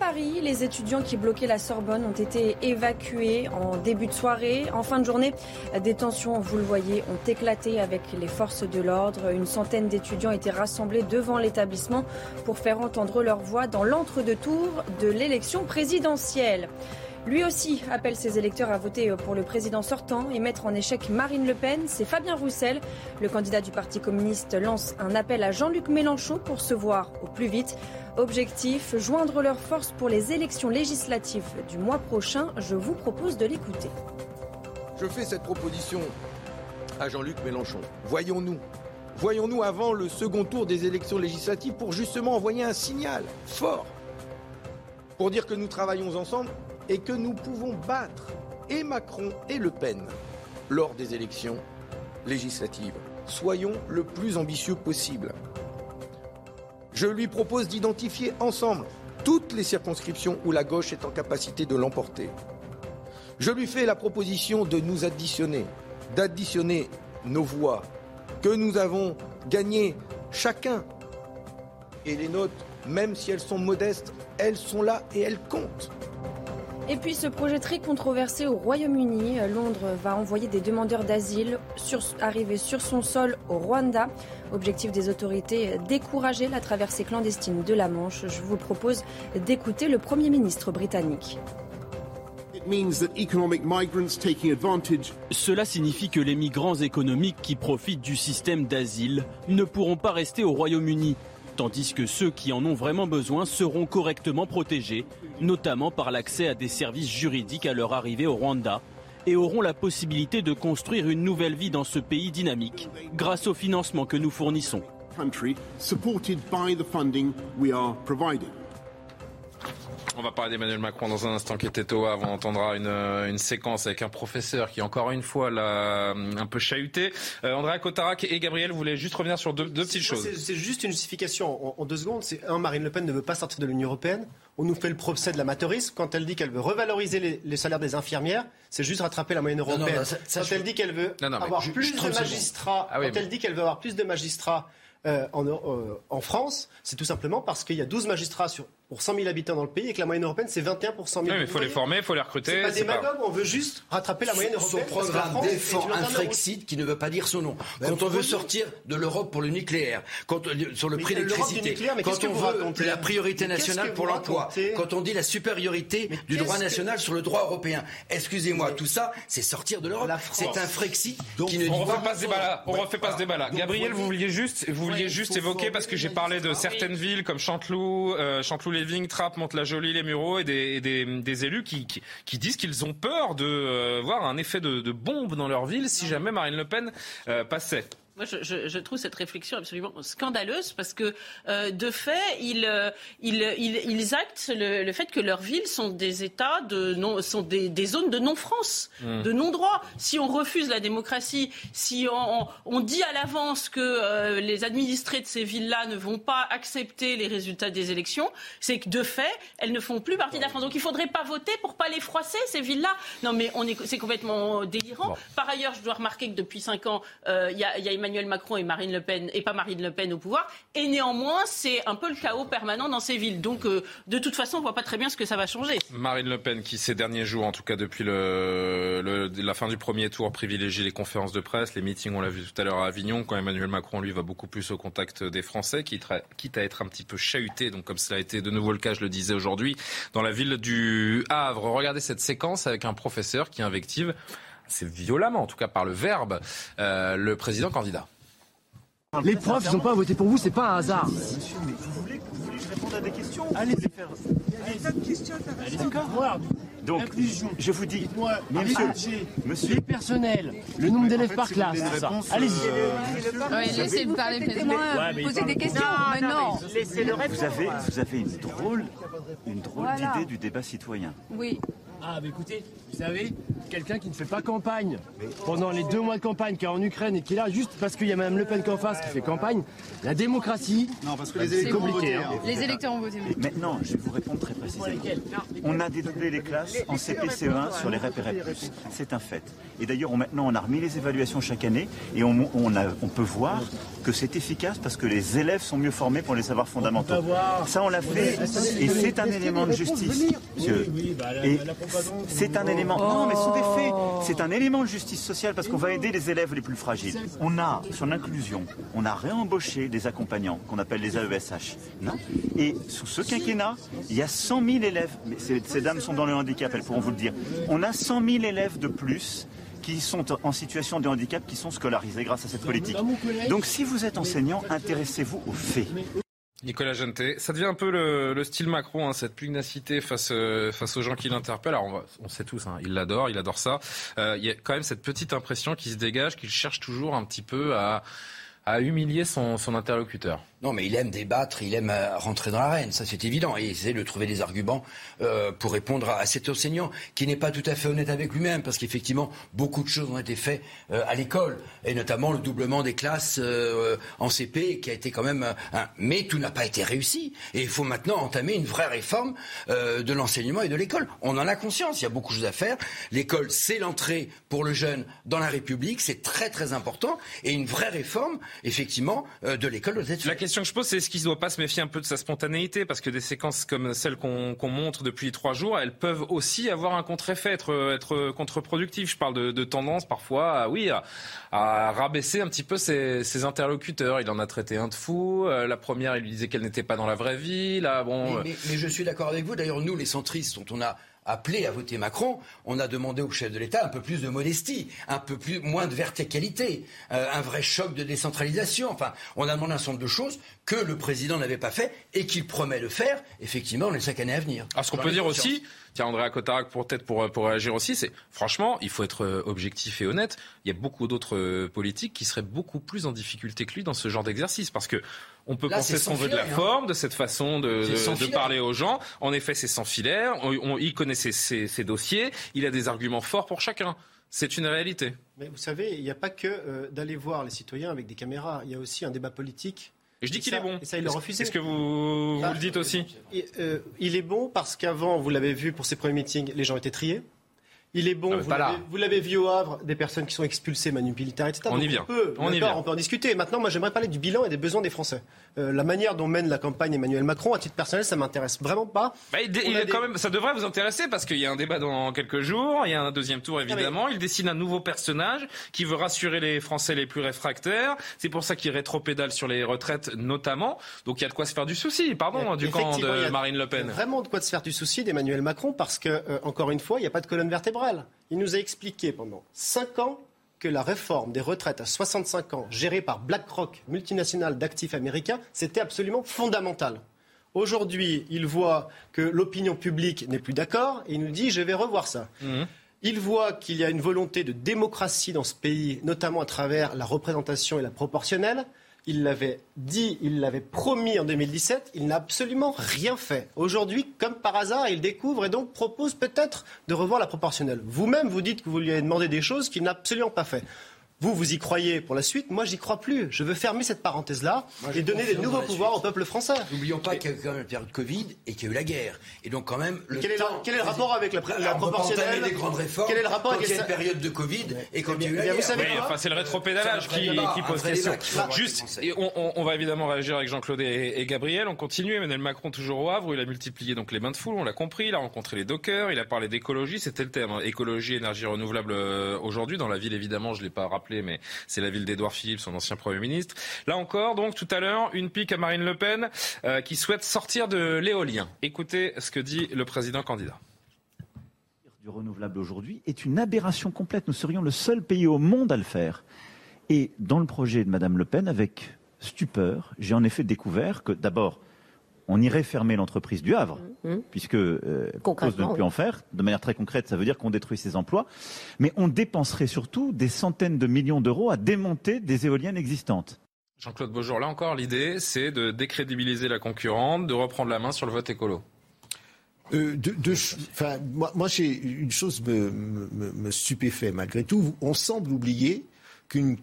Paris, les étudiants qui bloquaient la Sorbonne ont été évacués en début de soirée. En fin de journée, des tensions, vous le voyez, ont éclaté avec les forces de l'ordre. Une centaine d'étudiants étaient rassemblés devant l'établissement pour faire entendre leur voix dans l'entre-deux-tours de l'élection présidentielle. Lui aussi appelle ses électeurs à voter pour le président sortant et mettre en échec Marine Le Pen. C'est Fabien Roussel. Le candidat du Parti communiste lance un appel à Jean-Luc Mélenchon pour se voir au plus vite. Objectif, joindre leurs forces pour les élections législatives du mois prochain. Je vous propose de l'écouter. Je fais cette proposition à Jean-Luc Mélenchon. Voyons-nous. Voyons-nous avant le second tour des élections législatives pour justement envoyer un signal fort pour dire que nous travaillons ensemble et que nous pouvons battre et Macron et Le Pen lors des élections législatives. Soyons le plus ambitieux possible. Je lui propose d'identifier ensemble toutes les circonscriptions où la gauche est en capacité de l'emporter. Je lui fais la proposition de nous additionner, d'additionner nos voix que nous avons gagnées chacun. Et les nôtres, même si elles sont modestes, elles sont là et elles comptent. Et puis ce projet très controversé au Royaume-Uni, Londres va envoyer des demandeurs d'asile sur, arrivés sur son sol au Rwanda. Objectif des autorités, décourager la traversée clandestine de la Manche. Je vous propose d'écouter le Premier ministre britannique. Cela signifie que les migrants économiques qui profitent du système d'asile ne pourront pas rester au Royaume-Uni, tandis que ceux qui en ont vraiment besoin seront correctement protégés, notamment par l'accès à des services juridiques à leur arrivée au Rwanda, et auront la possibilité de construire une nouvelle vie dans ce pays dynamique grâce au financement que nous fournissons. On va parler d'Emmanuel Macron dans un instant qui était au Havre. On entendra une, euh, une séquence avec un professeur qui, encore une fois, l'a euh, un peu chahuté. Euh, Andrea Cotarac et Gabriel voulaient juste revenir sur deux, deux petites choses. C'est juste une justification en, en deux secondes. C'est un, Marine Le Pen ne veut pas sortir de l'Union européenne. On nous fait le procès de l'amateurisme quand elle dit qu'elle veut revaloriser les, les salaires des infirmières. C'est juste rattraper la moyenne non, européenne. non, ça- ça, quand je- elle dit qu'elle veut Non, non, mais avoir plus de 30 secondes. magistrats, Ah oui, quand mais- elle dit qu'elle veut avoir plus de magistrats euh, en, euh, en France, c'est tout simplement parce qu'il y a 12 magistrats sur, pour 100 000 habitants dans le pays et que la moyenne européenne c'est 21 pour 100 000. Oui, mais il faut les former, il faut les recruter. C'est pas pas- on veut juste rattraper la moyenne Son européenne. parce que la programme défend un Frexit qui ne veut pas dire son nom. Ben, Quand on veut sortir de l'Europe pour le nucléaire, quand, euh, sur le Mais prix de l'électricité, nucléaire, mais quand on veut racontez la priorité nationale pour l'emploi, quand on dit la supériorité du droit que- national sur le droit européen. Excusez-moi, tout ça, c'est sortir de l'Europe. C'est un Frexit Donc, qui ne dit On refait pas ce débat-là. On refait pas ce débat-là. Gabriel, vous vouliez juste, vous vouliez Ouais, juste faut évoquer parce que les j'ai parlé de certaines villes comme Chanteloup, euh, Chanteloup-les-Vignes, Trappes, Mantes-la-Jolie, les Mureaux et des, et des, des élus qui, qui, qui disent qu'ils ont peur de euh, voir un effet de, de bombe dans leur ville si jamais Marine Le Pen euh, passait. Moi, je, je- je trouve cette réflexion absolument scandaleuse parce que, euh, de fait, ils, euh, ils, ils, ils actent le, le fait que leurs villes sont des États de non, sont des, des zones de non-France, de non-droit. Si on refuse la démocratie, si on, on, on dit à l'avance que euh, les administrés de ces villes-là ne vont pas accepter les résultats des élections, c'est que de fait, elles ne font plus partie de la France. Donc, il faudrait pas voter pour pas les froisser ces villes-là. Non, mais on est, c'est complètement délirant. Par ailleurs, je dois remarquer que depuis cinq ans, il y, a, il y a Emmanuel Macron et Marine Le Pen et pas Marine Le Pen au pouvoir. Et néanmoins, c'est un peu le chaos permanent dans ces villes. Donc, euh, de toute façon, on voit pas très bien ce que ça va changer. Marine Le Pen, qui ces derniers jours, en tout cas depuis la fin du premier tour, privilégie les conférences de presse, les meetings, on l'a vu tout à l'heure à Avignon, quand Emmanuel Macron, lui, va beaucoup plus au contact des Français, quitte à être un petit peu chahuté, donc comme cela a été de nouveau le cas, je le disais aujourd'hui, dans la ville du Havre. Regardez cette séquence avec un professeur qui invective c'est violemment, en tout cas par le verbe, euh, le président candidat. Les profs, ils n'ont pas voté pour vous, c'est pas un hasard. Monsieur, mais vous voulez, vous voulez que je réponde à des questions Allez, faire. Allez, d'accord. Donc, je vous dis, mais monsieur, monsieur, les personnels, le nombre d'élèves par classe, Allez-y. Ouais, laissez-le parler, ouais, poser des questions. mais non. Vous avez, vous avez une drôle, une drôle d'idée du débat citoyen. Oui. Ah, mais écoutez, vous savez, quelqu'un qui ne fait pas campagne pendant les deux mois de campagne qui est en Ukraine et qui est là juste parce qu'il y a Mme Le Pen qui en face qui fait campagne, la démocratie. Non, parce que les électeurs ont voté. Hein. Les électeurs ont voté. Maintenant, je vais vous répondre très précisément. On a dédoublé les classes en CPCE1 sur les REP C'est un fait. Et d'ailleurs, maintenant, on a remis les évaluations chaque année et on, on peut voir que c'est efficace parce que les élèves sont mieux formés pour les savoirs fondamentaux. Ça, on l'a fait et c'est un élément de justice, monsieur. Et c'est un élément. Non, mais sous faits. C'est un élément de justice sociale parce qu'on va aider les élèves les plus fragiles. On a, sur l'inclusion, on a réembauché des accompagnants qu'on appelle les AESH. Non et sous ce quinquennat, il y a 100 000 élèves. Mais ces, ces dames sont dans le handicap, elles pourront vous le dire. On a 100 000 élèves de plus qui sont en situation de handicap qui sont scolarisés grâce à cette politique. Donc si vous êtes enseignant, intéressez-vous aux faits. Nicolas Genté, ça devient un peu le, style Macron, hein, cette pugnacité face, euh, face aux gens qui l'interpellent. Alors on, sait tous, hein, il l'adore, il adore ça. Euh, il y a quand même cette petite impression qui se dégage, qu'il cherche toujours un petit peu à, à humilier son, son interlocuteur. Non, mais il aime débattre, il aime euh, rentrer dans l'arène, ça c'est évident. Et il essaie de trouver des arguments euh, pour répondre à, cet enseignant qui n'est pas tout à fait honnête avec lui-même, parce qu'effectivement, beaucoup de choses ont été faites euh, à l'école, et notamment le doublement des classes en CP, qui a été quand même. Mais tout n'a pas été réussi. Et il faut maintenant entamer une vraie réforme de l'enseignement et de l'école. On en a conscience, il y a beaucoup de choses à faire. L'école, c'est l'entrée pour le jeune dans la République, c'est très très important. Et une vraie réforme, effectivement, de l'école doit être question que je pose, c'est est-ce qu'il ne doit pas se méfier un peu de sa spontanéité? Parce que des séquences comme celles qu'on montre depuis trois jours, elles peuvent aussi avoir un contre-effet, être, être contre-productives. Je parle de, tendance parfois à, oui, à, rabaisser un petit peu ses, interlocuteurs. Il en a traité un de fou. Euh, la première, il lui disait qu'elle n'était pas dans la vraie vie. Là, bon, mais, mais je suis d'accord avec vous. D'ailleurs, nous, les centristes, dont on a appelé à voter Macron, on a demandé au chef de l'État un peu plus de modestie, un peu plus moins de verticalité, euh, un vrai choc de décentralisation. Enfin, on a demandé un certain nombre de choses que le président n'avait pas fait et qu'il promet de faire, effectivement, dans les cinq années à venir. Alors, ce qu'on peut dire aussi, tiens, Andrea Cotarac, pour peut-être pour, pour réagir aussi, c'est franchement, il faut être euh, objectif et honnête. Il y a beaucoup d'autres euh, politiques qui seraient beaucoup plus en difficulté que lui dans ce genre d'exercice, parce que on peut penser ce qu'on veut de la hein. forme, de cette façon de, de, parler aux gens. En effet, c'est sans filaire. il connaît ses, ses, dossiers. Il a des arguments forts pour chacun. C'est une réalité. Mais vous savez, il n'y a pas que euh, d'aller voir les citoyens avec des caméras. Il y a aussi un débat politique. Et je dis qu'il est bon. Et ça, il le refusé. Est-ce que vous, vous le dites aussi? euh, Il est bon parce qu'avant, vous l'avez vu pour ses premiers meetings, les gens étaient triés. Il est bon. vous l'avez vu au Havre, des personnes qui sont expulsées, manipulitaires, etc. On y vient. On peut, on, y vient. on peut en discuter. Maintenant, moi, j'aimerais parler du bilan et des besoins des Français. Euh, la manière dont mène la campagne Emmanuel Macron, à titre personnel, ça m'intéresse vraiment pas. Bah, quand même, ça devrait vous intéresser parce qu'il y a un débat dans quelques jours, il y a un deuxième tour évidemment. Il dessine un nouveau personnage qui veut rassurer les Français les plus réfractaires. C'est pour ça qu'il rétropédale sur les retraites notamment. Donc il y a de quoi se faire du souci, pardon, du camp de Marine Le Pen. Il y a vraiment de quoi se faire du souci d'Emmanuel Macron parce que, euh, encore une fois, il n'y a pas de colonne vertébrale. Il nous a expliqué pendant cinq ans que la réforme des retraites à 65 ans, gérée par BlackRock, multinationale d'actifs américains, c'était absolument fondamental. Aujourd'hui, il voit que l'opinion publique n'est plus d'accord et il nous dit je vais revoir ça. Mmh. Il voit qu'il y a une volonté de démocratie dans ce pays, notamment à travers la représentation et la proportionnelle. Il l'avait dit, il l'avait promis en 2017, il n'a absolument rien fait. Aujourd'hui, comme par hasard, il découvre et donc propose peut-être de revoir la proportionnelle. Vous-même, vous dites que vous lui avez demandé des choses qu'il n'a absolument pas fait. Vous, vous y croyez pour la suite. Moi, j'y crois plus. Je veux fermer cette parenthèse-là et donner des nouveaux pouvoirs au peuple français. N'oublions pas qu'il y a eu quand même la période Covid et qu'il y a eu la guerre. Et donc, quand même. Le quel, est le, quel, est le, rapport avec la, la, la proportionnelle des grandes réformes. Quel est le rapport avec une période de Covid et quand il y a eu la guerre vous savez oui, enfin, C'est le rétropédalage qui, qui, pose question. Juste, on, on, on, va évidemment réagir avec Jean-Claude et, et, Gabriel. On continue. Emmanuel Macron, toujours au Havre, où il a multiplié donc les bains de foule. On l'a compris. Il a rencontré les dockers. Il a parlé d'écologie. C'était le thème. Hein. Écologie, énergie renouvelable aujourd'hui. Dans la ville, évidemment, je ne l'ai pas rappelé, mais c'est la ville d'Edouard Philippe, son ancien Premier ministre. Là encore, donc, tout à l'heure, une pique à Marine Le Pen euh, qui souhaite sortir de l'éolien. Écoutez ce que dit le président candidat du renouvelable aujourd'hui est une aberration complète. Nous serions le seul pays au monde à le faire. Et dans le projet de Madame Le Pen, avec stupeur, j'ai en effet découvert que d'abord, on irait fermer l'entreprise du Havre, mmh. puisque euh, cause de ne plus en faire. De manière très concrète, ça veut dire qu'on détruit ses emplois. Mais on dépenserait surtout des centaines de millions d'euros à démonter des éoliennes existantes. Jean-Claude Beaujour, là encore, l'idée, c'est de décrédibiliser la concurrente, de reprendre la main sur le vote écolo. Euh, de, de, enfin, moi, moi j'ai une chose me, me, me stupéfait malgré tout. On semble oublier qu'une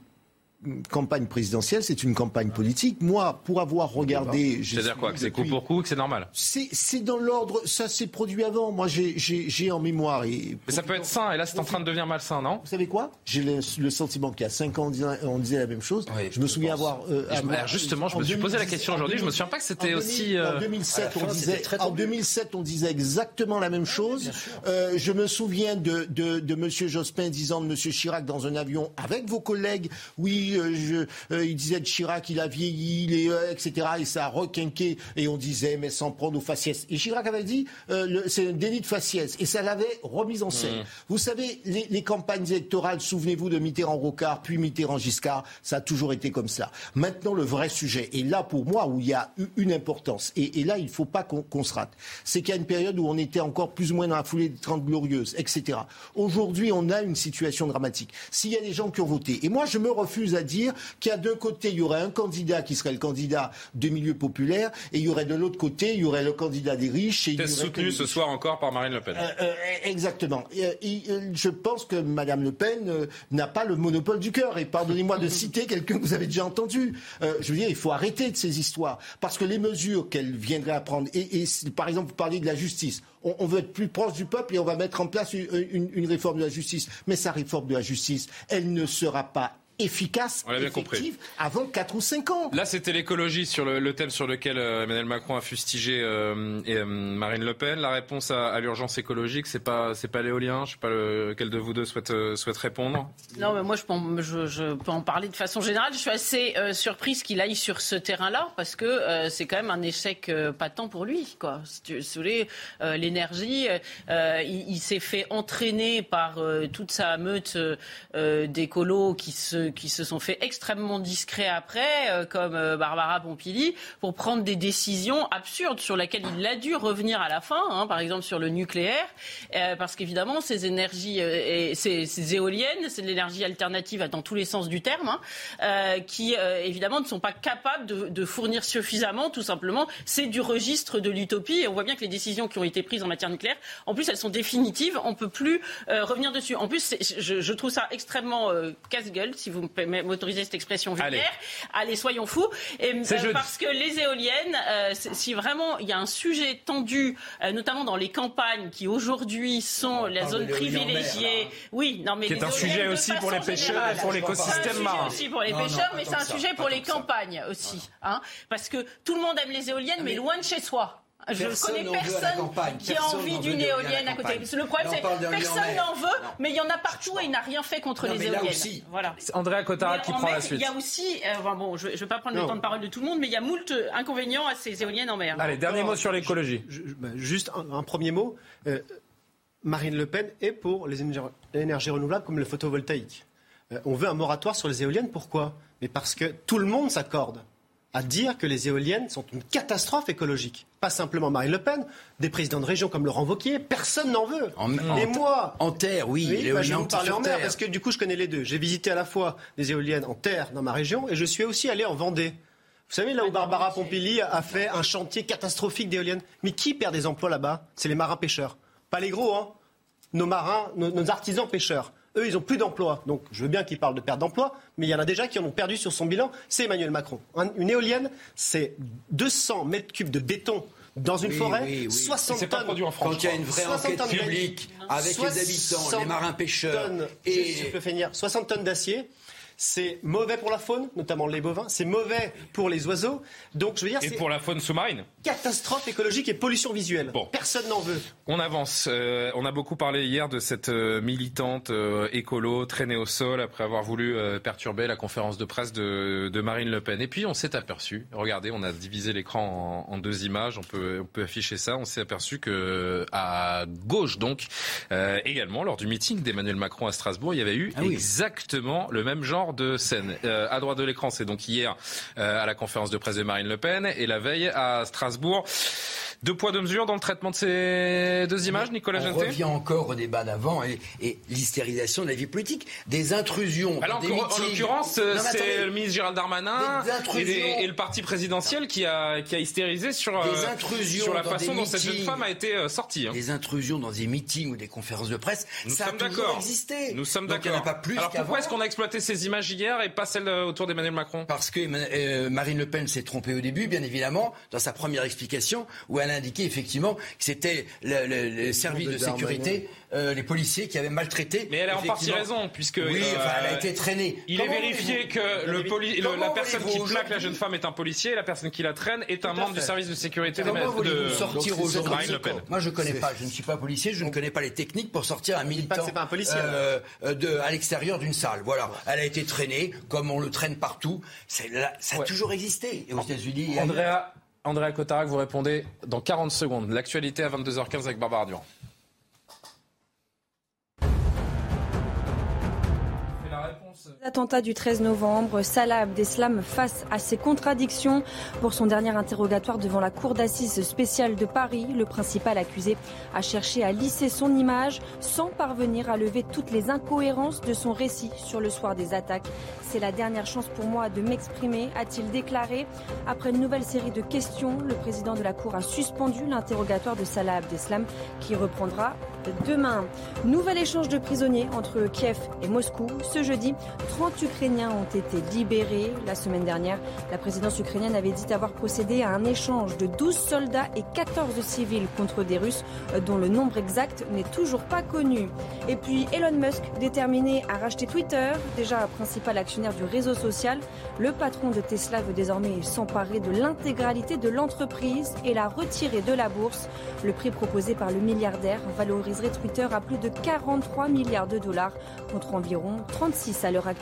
campagne présidentielle, c'est une campagne politique. Moi, pour avoir regardé... C'est-à-dire quoi Que c'est coup pour coup, que c'est normal C'est dans l'ordre... Ça s'est produit avant. Moi, j'ai en mémoire... Et Mais ça peut être sain, et là, c'est en train de devenir malsain, non Vous savez quoi? J'ai le, le, sentiment qu'il y a 5 ans, on disait, on disait la même chose. Oui, je me souviens pense. avoir... Euh, avoir justement, je me suis posé la question aujourd'hui, je me souviens pas que c'était aussi... Euh... En 2007, on disait, en 2007, on disait exactement la même chose. Euh, je me souviens de, de, de M. Jospin disant de M. Chirac dans un avion avec vos collègues, oui, euh, je euh, il disait de Chirac, il a vieilli, il est, euh, etc. Et ça a requinqué. Et on disait, mais sans prendre aux faciès. Et Chirac avait dit, c'est un délit de faciès. Et ça l'avait remis en scène. Mmh. Vous savez, les, les campagnes électorales, souvenez-vous de Mitterrand-Rocard, puis Mitterrand-Giscard, ça a toujours été comme ça. Maintenant, le vrai sujet, et là pour moi, où il y a une importance, et, et là, il ne faut pas qu'on qu se rate, c'est qu'il y a une période où on était encore plus ou moins dans la foulée des 30 glorieuses, etc. Aujourd'hui, on a une situation dramatique. S'il y a des gens qui ont voté, et moi, je me refuse à dire qu'il y a d'un côté, il y aurait un candidat qui serait le candidat de milieu populaire, et il y aurait de l'autre côté, il y aurait le candidat des riches. Et il y aurait soutenu ce soir encore par Marine Le Pen. Euh, euh, exactement. Et, et, je pense que Madame Le Pen euh, n'a pas le monopole du cœur. Et pardonnez-moi de citer quelqu'un que vous avez déjà entendu. Euh, je veux dire, il faut arrêter de ces histoires. Parce que les mesures qu'elle viendrait à prendre, et, et par exemple, vous parliez de la justice, on, on, veut être plus proche du peuple et on va mettre en place une, une, une réforme de la justice. Mais sa réforme de la justice, elle ne sera pas efficace, On effective, compris. avant 4 ou 5 ans. Là, c'était l'écologie sur le, le, thème sur lequel euh, Emmanuel Macron a fustigé euh, et, euh, Marine Le Pen. La réponse à, à l'urgence écologique, c'est pas c'est pas l'éolien. Je sais pas lequel de vous deux souhaite souhaite répondre. Non, mais moi, je peux, en, je, je peux en parler de façon générale. Je suis assez euh, surprise qu'il aille sur ce terrain-là parce que euh, c'est quand même un échec patent pour lui. Quoi. Si tu voulez, l'énergie, il, il s'est fait entraîner par toute sa meute d'écolos qui se qui se sont fait extrêmement discrets après, euh, comme euh, Barbara Pompili, pour prendre des décisions absurdes sur lesquelles il a dû revenir à la fin, hein, par exemple sur le nucléaire, euh, parce qu'évidemment ces énergies, ces, éoliennes, c'est de l'énergie alternative dans tous les sens du terme, hein, qui évidemment ne sont pas capables de, fournir suffisamment, tout simplement. C'est du registre de l'utopie, et on voit bien que les décisions qui ont été prises en matière nucléaire, en plus elles sont définitives, on peut plus revenir dessus. En plus, je, trouve ça extrêmement casse-gueule, vous m'autorisez cette expression vulgaire. Allez, Allez soyons fous. Et, euh, parce que les éoliennes, euh, si vraiment il y a un sujet tendu, euh, notamment dans les campagnes qui aujourd'hui sont la zone privilégiée. Oui, non mais qui est un sujet aussi pour les pêcheurs et pour l'écosystème marin. aussi pour les pêcheurs, mais c'est un sujet pour les campagnes aussi, hein, parce que tout le monde aime les éoliennes, mais loin de chez soi. Je ne connais personne qui a envie d'une éolienne à côté. Le problème, c'est que personne n'en veut, mais il y en a partout et il n'a rien fait contre non, les éoliennes. Aussi, voilà. Andrea Cotara qui prend mer, la suite. Il y a aussi, euh, bon, je ne vais pas prendre non. le temps de parole de tout le monde, mais il y a moult inconvénients à ces éoliennes en mer. Allez, dernier mot sur l'écologie. Juste un, un, premier mot. Euh, Marine Le Pen est pour les énergies renouvelables comme le photovoltaïque. Euh, on veut un moratoire sur les éoliennes. Pourquoi? Mais parce que tout le monde s'accorde à dire que les éoliennes sont une catastrophe écologique. Pas simplement Marine Le Pen, des présidents de région comme Laurent Wauquiez, personne n'en veut. En, et moi, en terre, oui. oui bah, je vais vous parler en mer parce que du coup, je connais les deux. J'ai visité à la fois des éoliennes en terre dans ma région et je suis aussi allé en Vendée. Vous savez, là où Barbara Pompili a fait un chantier catastrophique d'éoliennes. Mais qui perd des emplois là-bas? C'est les marins pêcheurs. Pas les gros, hein. Nos marins, nos, nos artisans pêcheurs. Eux, ils n'ont plus d'emploi. Donc je veux bien qu'ils parlent de perte d'emploi, mais il y en a déjà qui en ont perdu sur son bilan, c'est Emmanuel Macron. une éolienne, c'est 200 mètres cubes de béton dans une forêt, 60 tonnes. Pas en France. Quand il y a une vraie enquête publique avec les habitants, les marins pêcheurs et... Je peux finir, 60 tonnes d'acier c'est mauvais pour la faune, notamment les bovins, c'est mauvais pour les oiseaux. Donc je veux dire, et pour la faune sous-marine. Catastrophe écologique et pollution visuelle. Bon. Personne n'en veut. On avance. Euh, on a beaucoup parlé hier de cette euh, militante euh, écolo traînée au sol après avoir voulu perturber la conférence de presse de, Marine Le Pen. Et puis on s'est aperçu. Regardez, on a divisé l'écran en, deux images. On peut, on peut afficher ça. On s'est aperçu que à gauche donc également lors du meeting d'Emmanuel Macron à Strasbourg, il y avait eu ah exactement le même genre de scène. Euh, à droite de l'écran, c'est donc hier euh, à la conférence de presse de Marine Le Pen et la veille à Strasbourg. Deux poids, deux mesures dans le traitement de ces deux images, Nicolas On revient encore au débat d'avant et, l'hystérisation de la vie politique. Des intrusions. Alors, en, l'occurrence, c'est le ministre Gérald Darmanin et, le parti présidentiel qui a, qui a hystérisé sur, euh, sur la façon dont cette jeune femme a été euh, sortie. Hein. Des intrusions dans des meetings ou des conférences de presse, Nous ça sommes a toujours existé. Nous sommes d'accord. Alors pourquoi est-ce qu'on a exploité ces images hier et pas celles euh, autour d'Emmanuel Macron? Parce que Marine Le Pen s'est trompée au début, bien évidemment, dans sa première explication, où elle indiqué effectivement que c'était le, service de, sécurité, euh, les policiers qui avaient maltraité. Mais elle a en partie raison, puisque oui, elle a euh, été traînée. Il est vérifié que le la personne qui plaque la jeune femme est un policier, et la personne qui la traîne est un membre du service de sécurité de, de sortir aujourd'hui. Moi, je connais pas, je ne suis pas policier, je ne connais pas les techniques pour sortir un militant pas un policier, euh, de, à l'extérieur d'une salle. Voilà, elle a été traînée comme on le traîne partout. Ça a toujours existé. Et aux États-Unis, Andrea, Andrea Cotarac, vous répondez dans 40 secondes. L'actualité à 22h15 avec Barbara Durand. L'attentat du 13 novembre, Salah Abdeslam face à ses contradictions. Pour son dernier interrogatoire devant la cour d'assises spéciale de Paris, le principal accusé a cherché à lisser son image sans parvenir à lever toutes les incohérences de son récit sur le soir des attaques. C'est la dernière chance pour moi de m'exprimer, a-t-il déclaré. Après une nouvelle série de questions, le président de la Cour a suspendu l'interrogatoire de Salah Abdeslam qui reprendra demain. Nouvel échange de prisonniers entre Kiev et Moscou. Ce jeudi, 30 Ukrainiens ont été libérés. La semaine dernière, la présidence ukrainienne avait dit avoir procédé à un échange de 12 soldats et 14 civils contre des Russes dont le nombre exact n'est toujours pas connu. Et puis Elon Musk, déterminé à racheter Twitter, déjà principal actionnaire du réseau social. Le patron de Tesla veut désormais s'emparer de l'intégralité de l'entreprise et la retirer de la bourse. Le prix proposé par le milliardaire valoriserait Twitter à plus de 43 milliards de dollars contre environ 36 à l'heure actuelle.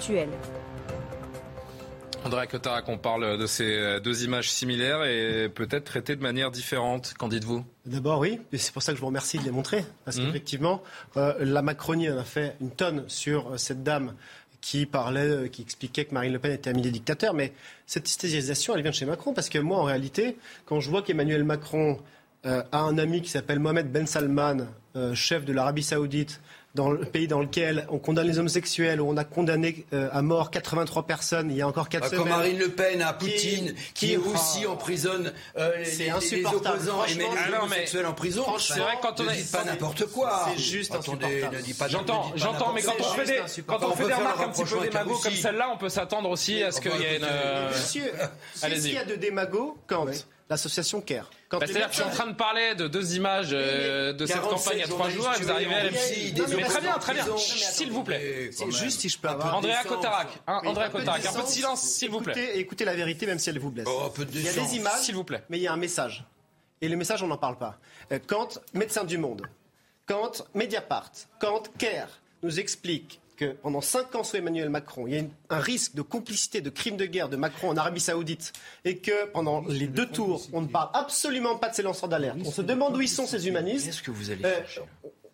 André Cotarac, on parle de ces deux images similaires et peut-être traitées de manière différente. Qu'en dites-vous? D'abord, oui, et c'est pour ça que je vous remercie de les montrer. Parce mmh. qu'effectivement, euh, la Macronie en a fait une tonne sur cette dame qui parlait, euh, qui expliquait que Marine Le Pen était amie des dictateurs. Mais cette hystérisation, elle vient de chez Macron. Parce que moi, en réalité, quand je vois qu'Emmanuel Macron euh, a un ami qui s'appelle Mohamed Ben Salman, euh, chef de l'Arabie Saoudite, dans le pays dans lequel on condamne les homosexuels, où on a condamné euh, à mort 83 personnes, il y a encore 4 bah, semaines. Comme Marine Le Pen à Poutine, qui, aussi emprisonne euh, les, les, opposants et met les homosexuels en prison. C'est vrai quand on ne dit pas n'importe quoi. C'est juste insupportable. J'entends, j'entends, mais quand on fait des, quand on fait des remarques un petit peu démago comme celle-là, on peut s'attendre aussi à ce qu'il y ait une. Monsieur, s'il y a de démago, quand l'association CARE. Bah, C'est-à-dire que je suis en train de parler de deux images euh, de cette campagne à trois jours et vous arrivez à l'MC. Mais très bien, très bien. S'il vous plaît. Juste si je peux avoir. Andrea Cotarac. Andrea Cotarac. Un peu de silence, s'il vous plaît. Écoutez la vérité, même si elle vous blesse. Oh, il y a des images, s'il vous plaît. Mais il y a un message. Et le message, on n'en parle pas. Euh, quand Médecins du Monde, quand Mediapart, quand CARE nous explique que pendant cinq ans sous Emmanuel Macron, il y a un risque de complicité de crimes de guerre de Macron en Arabie Saoudite et que pendant les deux tours, on ne parle absolument pas de ces lanceurs d'alerte. On se demande où ils sont ces humanistes. Qu'est-ce que vous allez euh,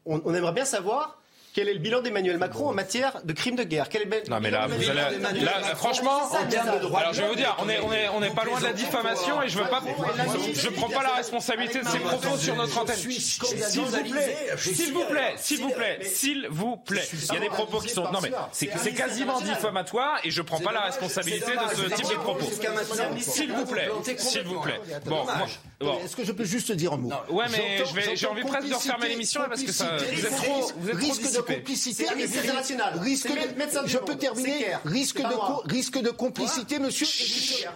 on, aimerait bien savoir quel est le bilan d'Emmanuel Macron en matière de crimes de guerre? Quel est Non mais là, vous allez, là franchement, en termes de droit alors je vais vous dire, on est, on est, on est pas loin de la diffamation et je veux pas, je prends pas la responsabilité de ces propos sur notre antenne. S'il vous plaît, s'il vous plaît, s'il vous plaît, s'il vous plaît. Il y a des propos qui sont, non mais c'est quasiment diffamatoire et je prends pas la responsabilité de ce type de propos. S'il vous plaît, s'il vous plaît. Bon, moi, Est-ce que je peux juste dire un mot Ouais, mais j'ai envie presque de refermer l'émission parce que ça, vous êtes trop, vous êtes risque trop de complicité. international. Risque de, je peux terminer. Risque de, risque de complicité, monsieur.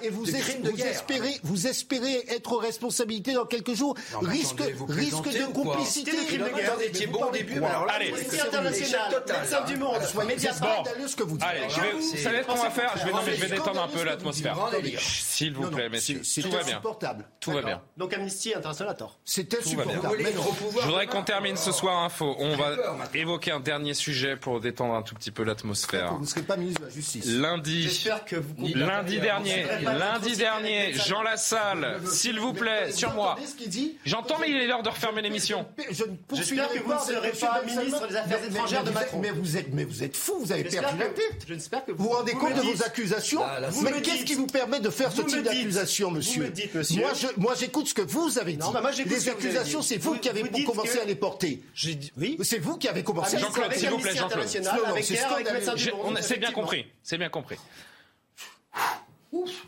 Et vous, vous espérez, vous espérez être aux responsabilités dans quelques jours. Risque, risque de complicité. Attendez, bon au début. Allez, international. Médecins du monde. Soyez ce que vous dites. Allez, vous savez ce qu'on va faire Je vais, non, mais je vais détendre un peu l'atmosphère. S'il vous plaît, messieurs. Tout va bien. Tout va bien. Donc Amnesty International a tort. C'est insupportable. Je voudrais qu'on termine ce soir info. On va évoquer un dernier sujet pour détendre un tout petit peu l'atmosphère. Vous ne serez pas ministre de la Justice. Lundi, lundi dernier, lundi dernier, Jean Lassalle, s'il vous plaît, sur moi. J'entends, mais il est l'heure de refermer l'émission. J'espère que vous ne serez pas ministre des Affaires étrangères de Macron. Mais vous êtes, mais vous êtes fou, vous avez perdu la tête. Vous vous rendez compte de vos accusations Mais qu'est-ce qui vous permet de faire ce type d'accusation, monsieur Moi, j'écoute ce que vous avez dit. Les accusations, c'est vous qui avez commencé à les porter. Oui. C'est vous qui avez commencé. à Jean-Claude, s'il vous plaît, Jean-Claude. C'est bien compris. C'est bien compris.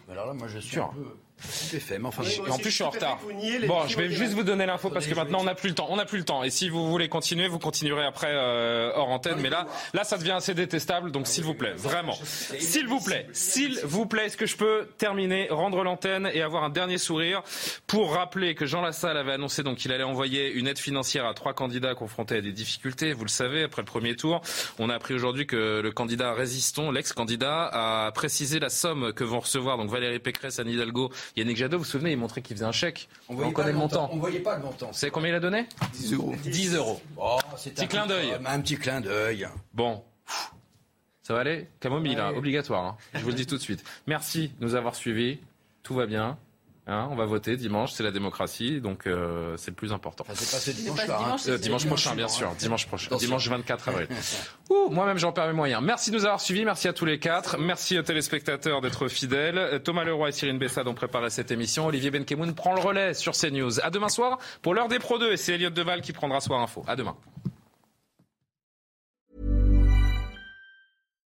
Alors là, moi, je suis un peu fait, mais enfin, en plus, je suis en retard. Bon, je vais juste vous donner l'info parce que maintenant, on n'a plus le temps. On n'a plus le temps. Et si vous voulez continuer, vous continuerez après euh, hors antenne. Mais là, là, ça devient assez détestable. Donc, s'il vous plaît, vraiment, s'il vous plaît, s'il vous plaît, est-ce que je peux terminer, rendre l'antenne et avoir un dernier sourire pour rappeler que Jean Lassalle avait annoncé donc qu'il allait envoyer une aide financière à trois candidats confrontés à des difficultés. Vous le savez, après le premier tour, on a appris aujourd'hui que le candidat résistant, l'ex-candidat, a précisé la somme que vont recevoir donc Valérie Pécresse, Anne Hidalgo Yannick Jadot, vous vous souvenez, il montrait qu'il faisait un chèque. On, on connaît le montant. On voyait pas le montant. Vous savez combien il a donné 10 euros. 10 euros. Oh, petit clin d'œil. Un petit clin d'œil. Bon. Ça va aller Camomille, là, obligatoire. Hein. Je vous le dis tout de suite. Merci de nous avoir suivis. Tout va bien. Hein, on va voter dimanche, c'est la démocratie, donc euh, c'est le plus important. Enfin, c'est pas ce dimanche, là, hein. euh, dimanche prochain, bien sûr. Dimanche prochain, dimanche 24 avril. Ouh, moi-même, j'en perds mes moyens. Merci de nous avoir suivis, merci à tous les quatre, merci aux téléspectateurs d'être fidèles. Thomas Leroy et Cyrine Bessade ont préparé cette émission. Olivier Benkemoun prend le relais sur CNews. À demain soir pour l'heure des Pro 2 et c'est Elliot Deval qui prendra Soir Info. À demain.